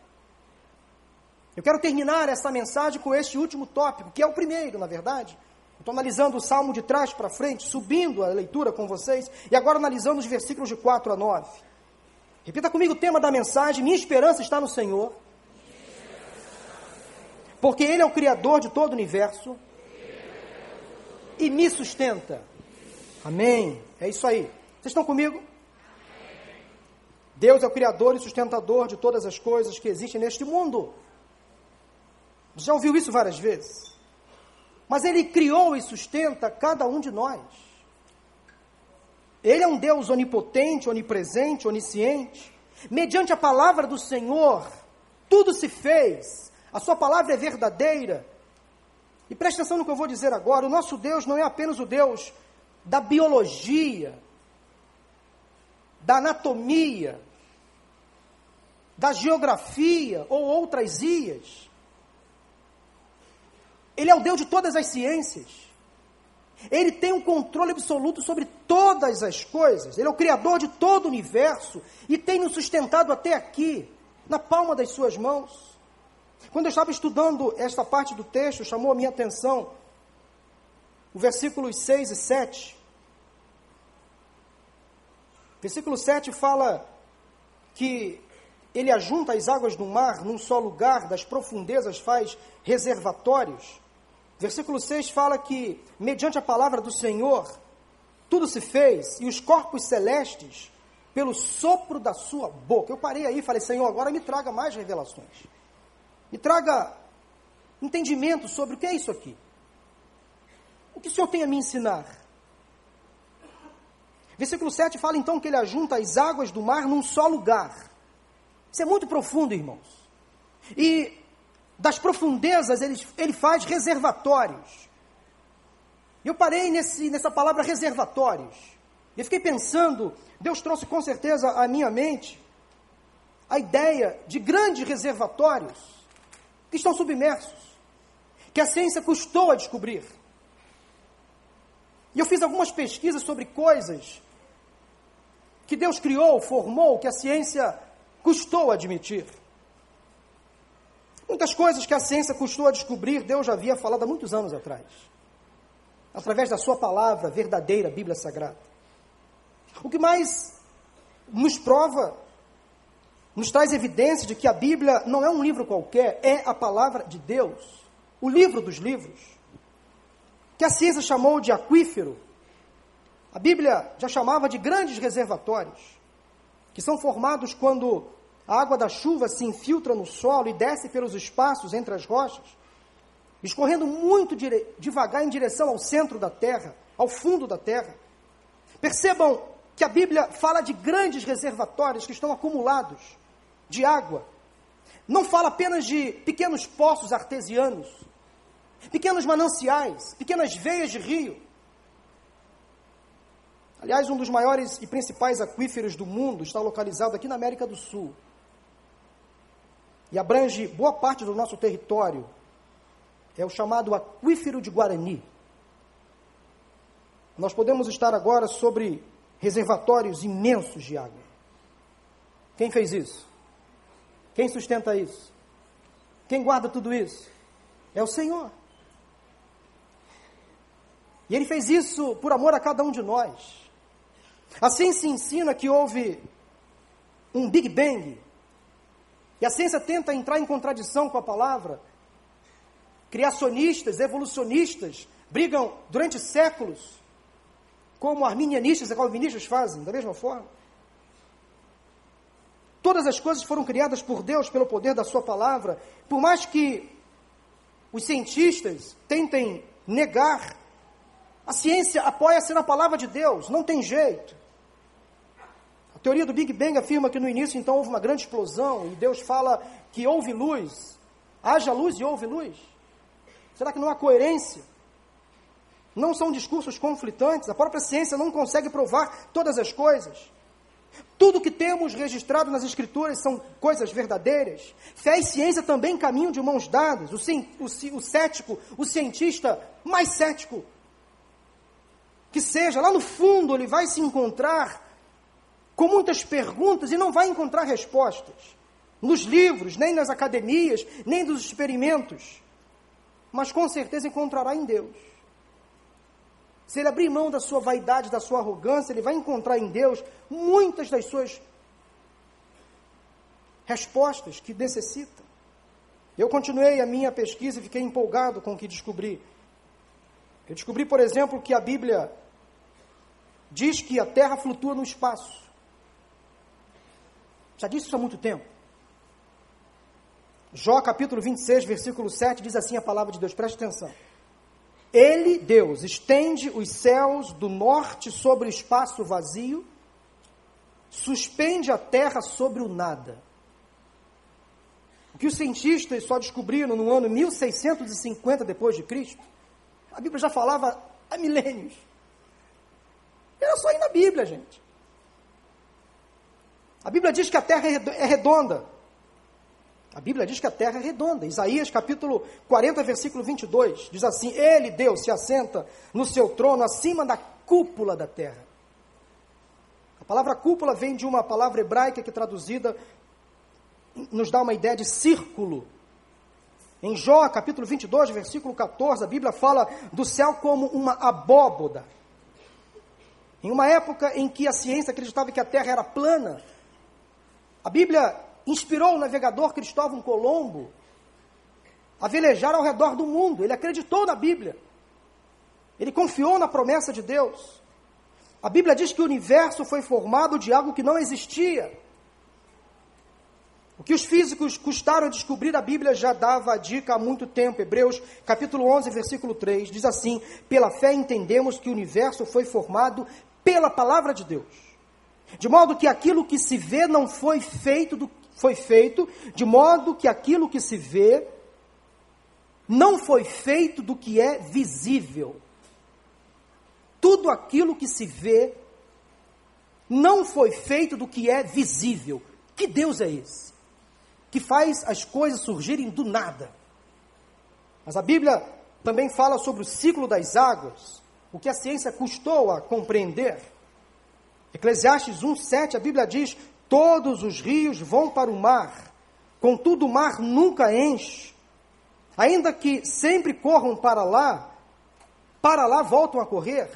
Eu quero terminar essa mensagem com este último tópico, que é o primeiro, na verdade. Estou analisando o salmo de trás para frente, subindo a leitura com vocês, e agora analisando os versículos de 4 a 9. Repita comigo o tema da mensagem: Minha esperança está no Senhor, porque Ele é o Criador de todo o universo e me sustenta. Amém. É isso aí. Vocês estão comigo? Deus é o Criador e sustentador de todas as coisas que existem neste mundo. Já ouviu isso várias vezes. Mas Ele criou e sustenta cada um de nós. Ele é um Deus onipotente, onipresente, onisciente. Mediante a palavra do Senhor, tudo se fez. A Sua palavra é verdadeira. E preste atenção no que eu vou dizer agora: o nosso Deus não é apenas o Deus da biologia, da anatomia, da geografia ou outras ias. Ele é o Deus de todas as ciências. Ele tem um controle absoluto sobre todas as coisas. Ele é o Criador de todo o universo e tem nos sustentado até aqui, na palma das suas mãos. Quando eu estava estudando esta parte do texto, chamou a minha atenção o versículos 6 e 7. Versículo 7 fala que ele ajunta as águas do mar num só lugar, das profundezas faz reservatórios. Versículo 6 fala que, mediante a palavra do Senhor, tudo se fez, e os corpos celestes, pelo sopro da sua boca. Eu parei aí e falei, Senhor, agora me traga mais revelações. Me traga entendimento sobre o que é isso aqui. O que o Senhor tem a me ensinar? Versículo 7 fala então que ele ajunta as águas do mar num só lugar. Isso é muito profundo, irmãos. E das profundezas ele, ele faz reservatórios. Eu parei nesse, nessa palavra reservatórios. E fiquei pensando, Deus trouxe com certeza à minha mente a ideia de grandes reservatórios que estão submersos, que a ciência custou a descobrir. E eu fiz algumas pesquisas sobre coisas que Deus criou, formou, que a ciência custou admitir. Muitas coisas que a ciência custou a descobrir, Deus já havia falado há muitos anos atrás. Através da sua palavra verdadeira, Bíblia Sagrada. O que mais nos prova, nos traz evidência de que a Bíblia não é um livro qualquer, é a palavra de Deus. O livro dos livros. Que a ciência chamou de aquífero. A Bíblia já chamava de grandes reservatórios que são formados quando a água da chuva se infiltra no solo e desce pelos espaços entre as rochas, escorrendo muito devagar em direção ao centro da terra, ao fundo da terra. Percebam que a Bíblia fala de grandes reservatórios que estão acumulados de água. Não fala apenas de pequenos poços artesianos, pequenos mananciais, pequenas veias de rio. Aliás, um dos maiores e principais aquíferos do mundo está localizado aqui na América do Sul. E abrange boa parte do nosso território. É o chamado aquífero de Guarani. Nós podemos estar agora sobre reservatórios imensos de água. Quem fez isso? Quem sustenta isso? Quem guarda tudo isso? É o Senhor. E Ele fez isso por amor a cada um de nós. Assim se ensina que houve um Big Bang. E a ciência tenta entrar em contradição com a palavra. Criacionistas, evolucionistas brigam durante séculos, como arminianistas e calvinistas fazem, da mesma forma. Todas as coisas foram criadas por Deus pelo poder da Sua palavra, por mais que os cientistas tentem negar, a ciência apoia-se na palavra de Deus, não tem jeito. A teoria do Big Bang afirma que no início então houve uma grande explosão e Deus fala que houve luz. Haja luz e houve luz. Será que não há coerência não são discursos conflitantes, a própria ciência não consegue provar todas as coisas. Tudo que temos registrado nas Escrituras são coisas verdadeiras. Fé e ciência também caminham de mãos dadas. O, o, o cético, o cientista mais cético que seja, lá no fundo ele vai se encontrar com muitas perguntas e não vai encontrar respostas. Nos livros, nem nas academias, nem nos experimentos. Mas com certeza encontrará em Deus. Se ele abrir mão da sua vaidade, da sua arrogância, ele vai encontrar em Deus muitas das suas respostas que necessita. Eu continuei a minha pesquisa e fiquei empolgado com o que descobri. Eu descobri, por exemplo, que a Bíblia diz que a Terra flutua no espaço. Já disse isso há muito tempo. Jó capítulo 26, versículo 7 diz assim a palavra de Deus, preste atenção. Ele, Deus, estende os céus do norte sobre o espaço vazio, suspende a terra sobre o nada. O que os cientistas só descobriram no ano 1650 depois de Cristo, a Bíblia já falava há milênios. Era só ir na Bíblia, gente. A Bíblia diz que a terra é redonda. A Bíblia diz que a terra é redonda. Isaías capítulo 40, versículo 22, diz assim: Ele, Deus, se assenta no seu trono acima da cúpula da terra. A palavra cúpula vem de uma palavra hebraica que traduzida nos dá uma ideia de círculo. Em Jó, capítulo 22, versículo 14, a Bíblia fala do céu como uma abóboda. Em uma época em que a ciência acreditava que a terra era plana, a Bíblia inspirou o navegador Cristóvão Colombo a velejar ao redor do mundo. Ele acreditou na Bíblia. Ele confiou na promessa de Deus. A Bíblia diz que o universo foi formado de algo que não existia. O que os físicos custaram a descobrir, a Bíblia já dava a dica há muito tempo. Hebreus, capítulo 11, versículo 3, diz assim: Pela fé entendemos que o universo foi formado pela palavra de Deus. De modo que aquilo que se vê não foi feito do foi feito de modo que aquilo que se vê não foi feito do que é visível. Tudo aquilo que se vê não foi feito do que é visível. Que Deus é esse? Que faz as coisas surgirem do nada. Mas a Bíblia também fala sobre o ciclo das águas, o que a ciência custou a compreender. Eclesiastes 1:7, a Bíblia diz: Todos os rios vão para o mar, contudo o mar nunca enche. Ainda que sempre corram para lá, para lá voltam a correr.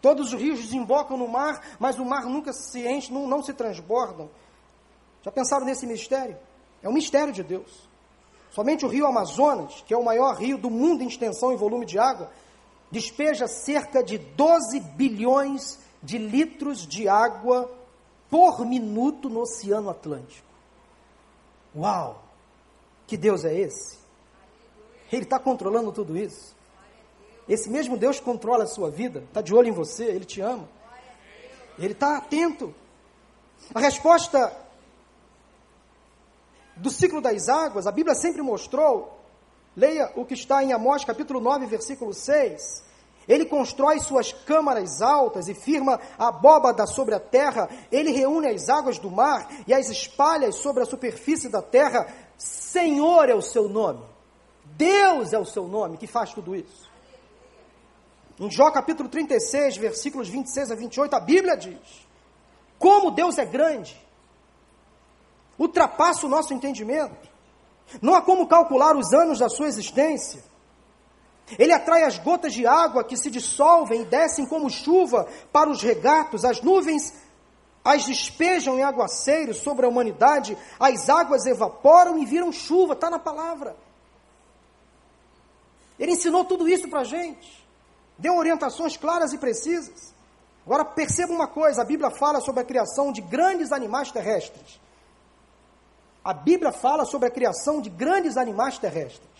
Todos os rios desembocam no mar, mas o mar nunca se enche, não, não se transbordam. Já pensaram nesse mistério? É um mistério de Deus. Somente o rio Amazonas, que é o maior rio do mundo em extensão e volume de água, despeja cerca de 12 bilhões de litros de água por minuto no Oceano Atlântico. Uau! Que Deus é esse? Ele está controlando tudo isso. Esse mesmo Deus controla a sua vida, está de olho em você, Ele te ama. Ele está atento. A resposta do ciclo das águas, a Bíblia sempre mostrou, leia o que está em Amós capítulo 9, versículo 6, ele constrói suas câmaras altas e firma a abóbada sobre a terra. Ele reúne as águas do mar e as espalha sobre a superfície da terra. Senhor é o seu nome. Deus é o seu nome que faz tudo isso. Em Jó capítulo 36, versículos 26 a 28, a Bíblia diz: Como Deus é grande, ultrapassa o nosso entendimento. Não há como calcular os anos da sua existência. Ele atrai as gotas de água que se dissolvem e descem como chuva para os regatos, as nuvens as despejam em aguaceiros sobre a humanidade, as águas evaporam e viram chuva, está na palavra. Ele ensinou tudo isso para a gente, deu orientações claras e precisas. Agora perceba uma coisa: a Bíblia fala sobre a criação de grandes animais terrestres. A Bíblia fala sobre a criação de grandes animais terrestres.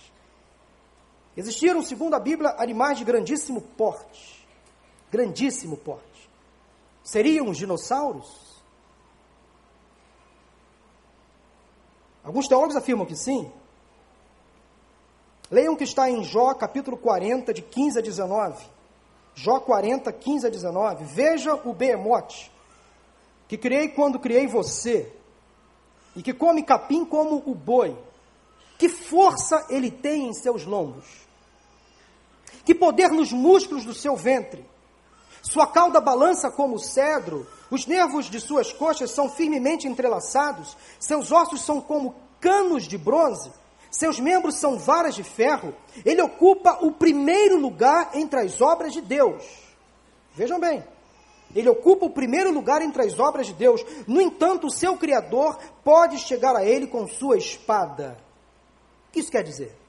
Existiram, segundo a Bíblia, animais de grandíssimo porte. Grandíssimo porte. Seriam os dinossauros? Alguns teólogos afirmam que sim. Leiam que está em Jó capítulo 40, de 15 a 19. Jó 40, 15 a 19. Veja o behemote, que criei quando criei você, e que come capim como o boi. Que força ele tem em seus lombos? Que poder nos músculos do seu ventre? Sua cauda balança como o cedro, os nervos de suas coxas são firmemente entrelaçados, seus ossos são como canos de bronze, seus membros são varas de ferro. Ele ocupa o primeiro lugar entre as obras de Deus. Vejam bem, ele ocupa o primeiro lugar entre as obras de Deus. No entanto, o seu Criador pode chegar a ele com sua espada. O que isso quer dizer?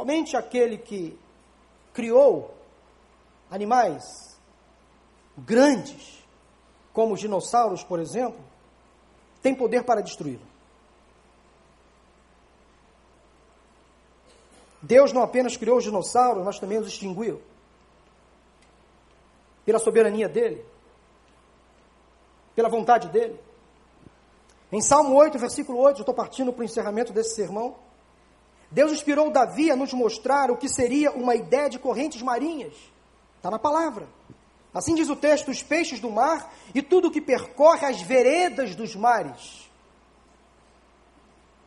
Somente aquele que criou animais grandes, como os dinossauros, por exemplo, tem poder para destruí-lo. Deus não apenas criou os dinossauros, mas também os extinguiu. Pela soberania dele, pela vontade dele. Em Salmo 8, versículo 8, eu estou partindo para o encerramento desse sermão. Deus inspirou Davi a nos mostrar o que seria uma ideia de correntes marinhas. Está na palavra. Assim diz o texto: os peixes do mar e tudo o que percorre as veredas dos mares.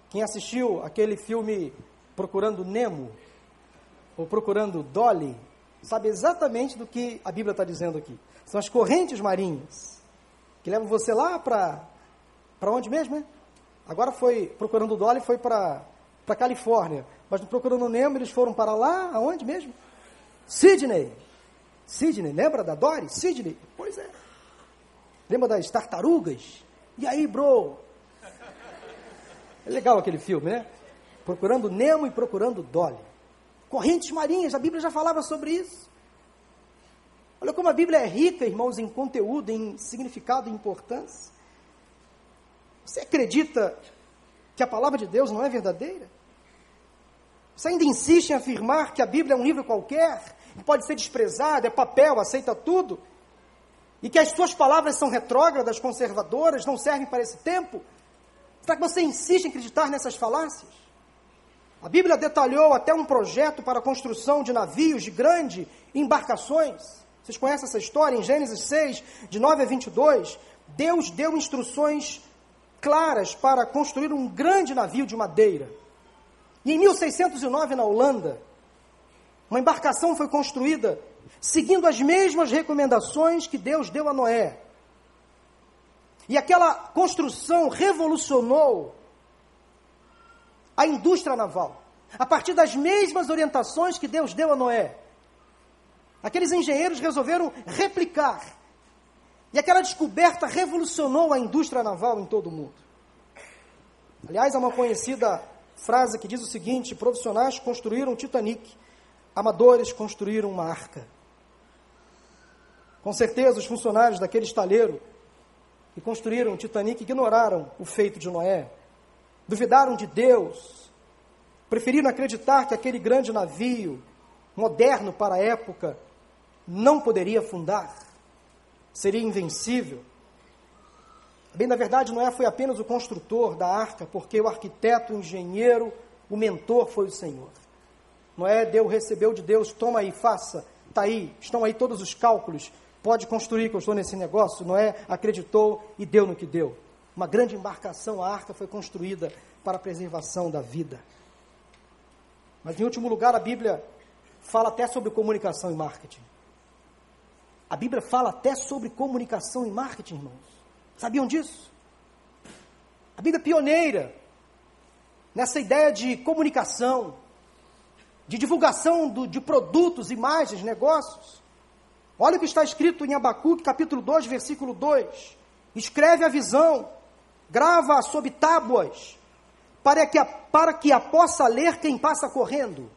Quem assistiu aquele filme Procurando Nemo, ou Procurando Dolly, sabe exatamente do que a Bíblia está dizendo aqui. São as correntes marinhas, que levam você lá para. Para onde mesmo, né? Agora foi, Procurando Dolly, foi para a Califórnia. Mas no Procurando Nemo, eles foram para lá, aonde mesmo? Sydney. Sidney, lembra da Dory? Sidney? Pois é. Lembra das tartarugas? E aí, bro? É legal aquele filme, né? Procurando Nemo e procurando Dolly. Correntes marinhas, a Bíblia já falava sobre isso. Olha como a Bíblia é rica, irmãos, em conteúdo, em significado e importância. Você acredita que a palavra de Deus não é verdadeira? Você ainda insiste em afirmar que a Bíblia é um livro qualquer, pode ser desprezado, é papel, aceita tudo, e que as suas palavras são retrógradas, conservadoras, não servem para esse tempo? Será que você insiste em acreditar nessas falácias? A Bíblia detalhou até um projeto para a construção de navios de grande embarcações. Vocês conhecem essa história? Em Gênesis 6, de 9 a 22, Deus deu instruções claras para construir um grande navio de madeira. E em 1609, na Holanda, uma embarcação foi construída seguindo as mesmas recomendações que Deus deu a Noé. E aquela construção revolucionou a indústria naval, a partir das mesmas orientações que Deus deu a Noé. Aqueles engenheiros resolveram replicar. E aquela descoberta revolucionou a indústria naval em todo o mundo. Aliás, há uma conhecida frase que diz o seguinte: profissionais construíram o Titanic, amadores construíram uma arca. Com certeza, os funcionários daquele estaleiro que construíram o Titanic ignoraram o feito de Noé, duvidaram de Deus, preferiram acreditar que aquele grande navio, moderno para a época, não poderia afundar, seria invencível. Bem, na verdade, Noé foi apenas o construtor da arca, porque o arquiteto, o engenheiro, o mentor foi o Senhor. Noé deu, recebeu de Deus, toma aí, faça, está aí, estão aí todos os cálculos, pode construir que eu estou nesse negócio. Noé acreditou e deu no que deu. Uma grande embarcação, a arca, foi construída para a preservação da vida. Mas, em último lugar, a Bíblia fala até sobre comunicação e marketing. A Bíblia fala até sobre comunicação e marketing, irmãos. Sabiam disso? A Bíblia é pioneira nessa ideia de comunicação, de divulgação do, de produtos, imagens, negócios. Olha o que está escrito em Abacuque, capítulo 2, versículo 2. Escreve a visão, grava sob tábuas, para que a, para que a possa ler quem passa correndo.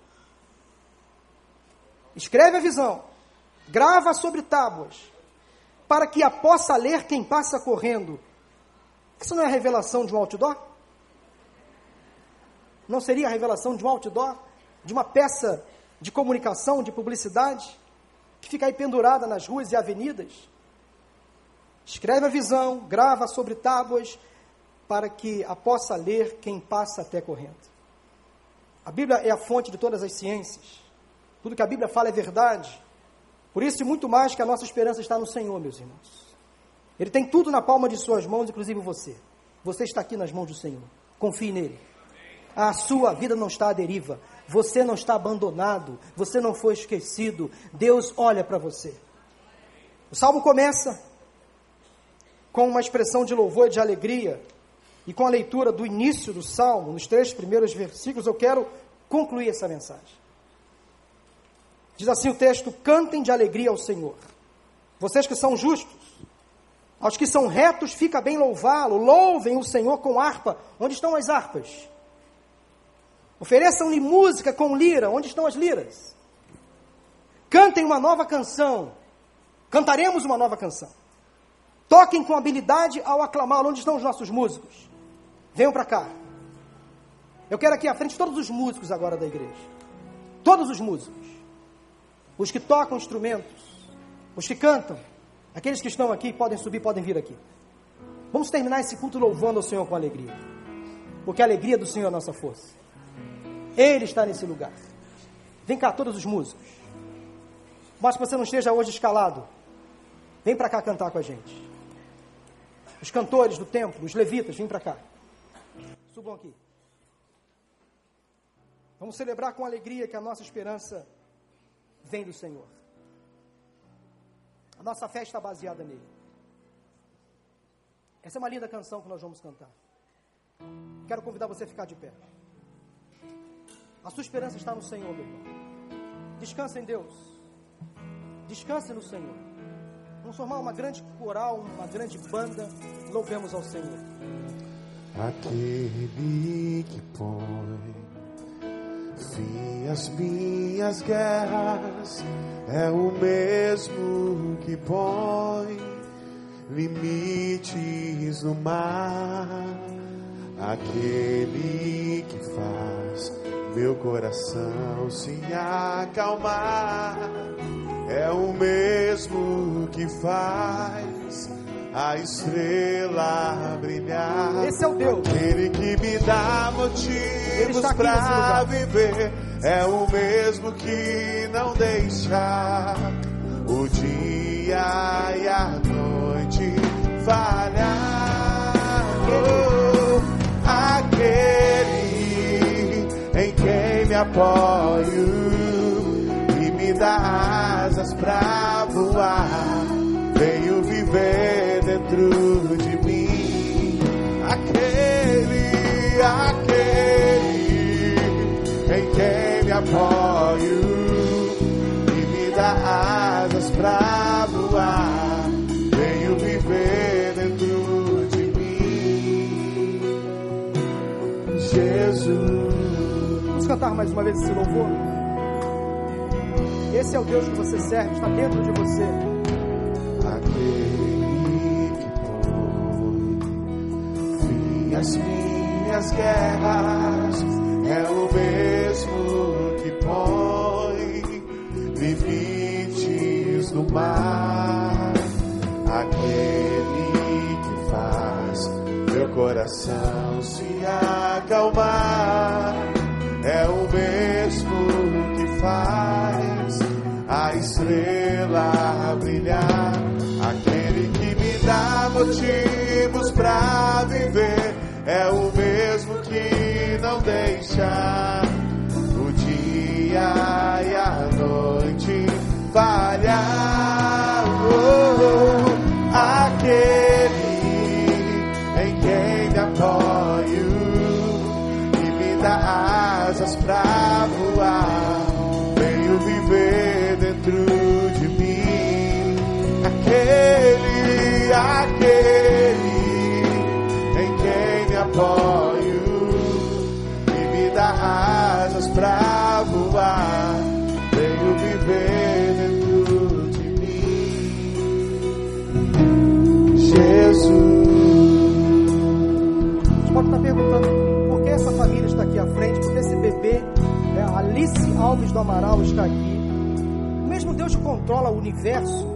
Escreve a visão, grava sobre tábuas, para que a possa ler quem passa correndo. Isso não é a revelação de um outdoor? Não seria a revelação de um outdoor? De uma peça de comunicação, de publicidade, que fica aí pendurada nas ruas e avenidas? Escreve a visão, grava sobre tábuas, para que a possa ler quem passa até correndo. A Bíblia é a fonte de todas as ciências. Tudo que a Bíblia fala é verdade. Por isso, muito mais que a nossa esperança está no Senhor, meus irmãos. Ele tem tudo na palma de suas mãos, inclusive você. Você está aqui nas mãos do Senhor. Confie nele. A sua vida não está à deriva. Você não está abandonado. Você não foi esquecido. Deus olha para você. O salmo começa com uma expressão de louvor e de alegria. E com a leitura do início do salmo, nos três primeiros versículos, eu quero concluir essa mensagem. Diz assim o texto: Cantem de alegria ao Senhor. Vocês que são justos, aos que são retos, fica bem louvá-lo. Louvem o Senhor com harpa. Onde estão as harpas? Ofereçam-lhe música com lira. Onde estão as liras? Cantem uma nova canção. Cantaremos uma nova canção. Toquem com habilidade ao aclamá-lo. Onde estão os nossos músicos? Venham para cá. Eu quero aqui à frente todos os músicos agora da igreja. Todos os músicos. Os que tocam instrumentos. Os que cantam. Aqueles que estão aqui podem subir, podem vir aqui. Vamos terminar esse culto louvando ao Senhor com alegria. Porque a alegria do Senhor é a nossa força. Ele está nesse lugar. Vem cá, todos os músicos. Mas que você não esteja hoje escalado. Vem para cá cantar com a gente. Os cantores do templo, os levitas, vem para cá. Subam aqui. Vamos celebrar com alegria que a nossa esperança vem do Senhor. A nossa fé está baseada nele. Essa é uma linda canção que nós vamos cantar. Quero convidar você a ficar de pé. A sua esperança está no Senhor, meu irmão. Descansa em Deus. Descanse no Senhor. Vamos formar uma grande coral, uma grande banda. Louvemos ao Senhor. Aquele que põe fim às minhas guerras é o mesmo que põe limites no mar. Aquele que faz meu coração se acalmar é o mesmo que faz a estrela brilhar. Esse é o Deus. Aquele que me dá motivos para viver é o mesmo que não deixa o dia e a noite falhar. Oh, aquele em quem me apoio e me dá asas para voar. Venho viver dentro de mim. Aquele, aquele em quem me apoio e me dá asas pra voar. Venho viver dentro de mim. Jesus. Vamos cantar mais uma vez esse louvor? Esse é o Deus que você serve, está dentro de você. Às minhas guerras é o mesmo que põe limites no mar. Aquele que faz meu coração se acalmar é o mesmo que faz a estrela brilhar. Aquele que me dá motivos Alves do Amaral, está aqui. O mesmo Deus que controla o universo,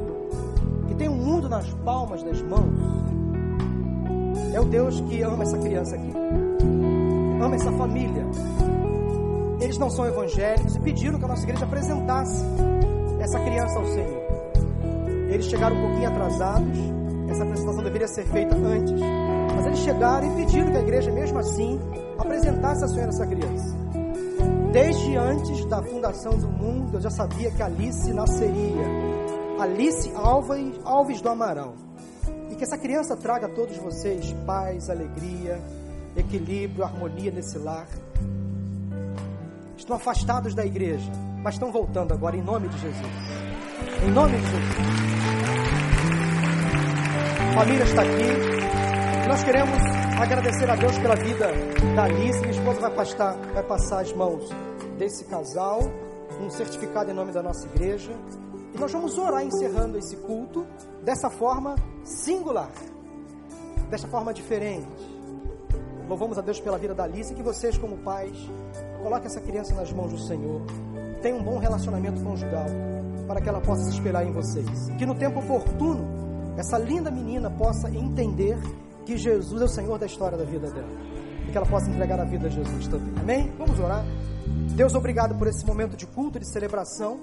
que tem o um mundo nas palmas das mãos, é o Deus que ama essa criança aqui, ama essa família. eles não são evangélicos e pediram que a nossa igreja apresentasse essa criança ao Senhor. Eles chegaram um pouquinho atrasados, essa apresentação deveria ser feita antes, mas eles chegaram e pediram que a igreja, mesmo assim, apresentasse a Senhor essa criança. Desde antes da fundação do mundo, eu já sabia que Alice nasceria. Alice Alves, Alves do Amaral. E que essa criança traga a todos vocês paz, alegria, equilíbrio, harmonia nesse lar. Estão afastados da igreja, mas estão voltando agora em nome de Jesus. Em nome de Jesus. A família está aqui. Nós queremos agradecer a Deus pela vida da Alice. Minha esposa vai passar, vai passar as mãos desse casal, um certificado em nome da nossa igreja. E nós vamos orar encerrando esse culto dessa forma singular, dessa forma diferente. Louvamos a Deus pela vida da Alice e que vocês, como pais, coloquem essa criança nas mãos do Senhor. Tenham um bom relacionamento conjugal para que ela possa se espelhar em vocês. Que no tempo oportuno, essa linda menina possa entender que Jesus é o Senhor da história da vida dela. E que ela possa entregar a vida a Jesus também. Amém? Vamos orar. Deus, obrigado por esse momento de culto, de celebração.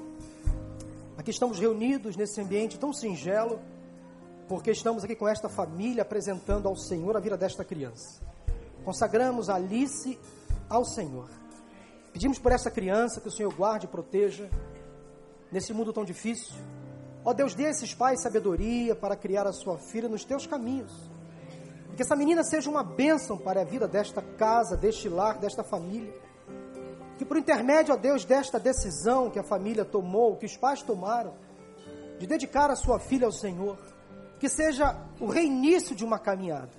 Aqui estamos reunidos nesse ambiente tão singelo, porque estamos aqui com esta família apresentando ao Senhor a vida desta criança. Consagramos Alice ao Senhor. Pedimos por essa criança que o Senhor guarde e proteja nesse mundo tão difícil. Ó Deus, dê a esses pais sabedoria para criar a sua filha nos teus caminhos. Que essa menina seja uma bênção para a vida desta casa, deste lar, desta família. Que por intermédio, ó Deus, desta decisão que a família tomou, que os pais tomaram, de dedicar a sua filha ao Senhor, que seja o reinício de uma caminhada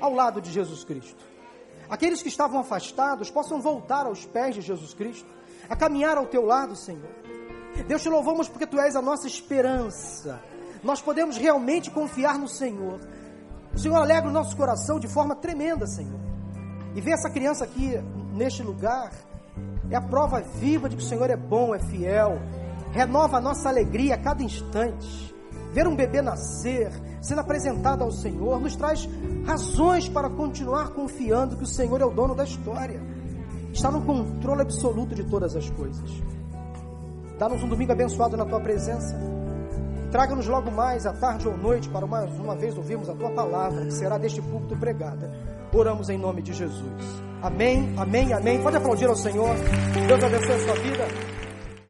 ao lado de Jesus Cristo aqueles que estavam afastados possam voltar aos pés de Jesus Cristo, a caminhar ao teu lado, Senhor. Deus te louvamos porque tu és a nossa esperança. Nós podemos realmente confiar no Senhor. O Senhor alegra o nosso coração de forma tremenda, Senhor. E ver essa criança aqui neste lugar é a prova viva de que o Senhor é bom, é fiel, renova a nossa alegria a cada instante. Ver um bebê nascer, sendo apresentado ao Senhor, nos traz razões para continuar confiando que o Senhor é o dono da história, está no controle absoluto de todas as coisas. Dá-nos um domingo abençoado na tua presença. Traga-nos logo mais, à tarde ou noite, para mais uma vez ouvirmos a tua palavra, que será deste púlpito pregada. Oramos em nome de Jesus. Amém, amém, amém. Pode aplaudir ao Senhor. Deus abençoe a sua vida.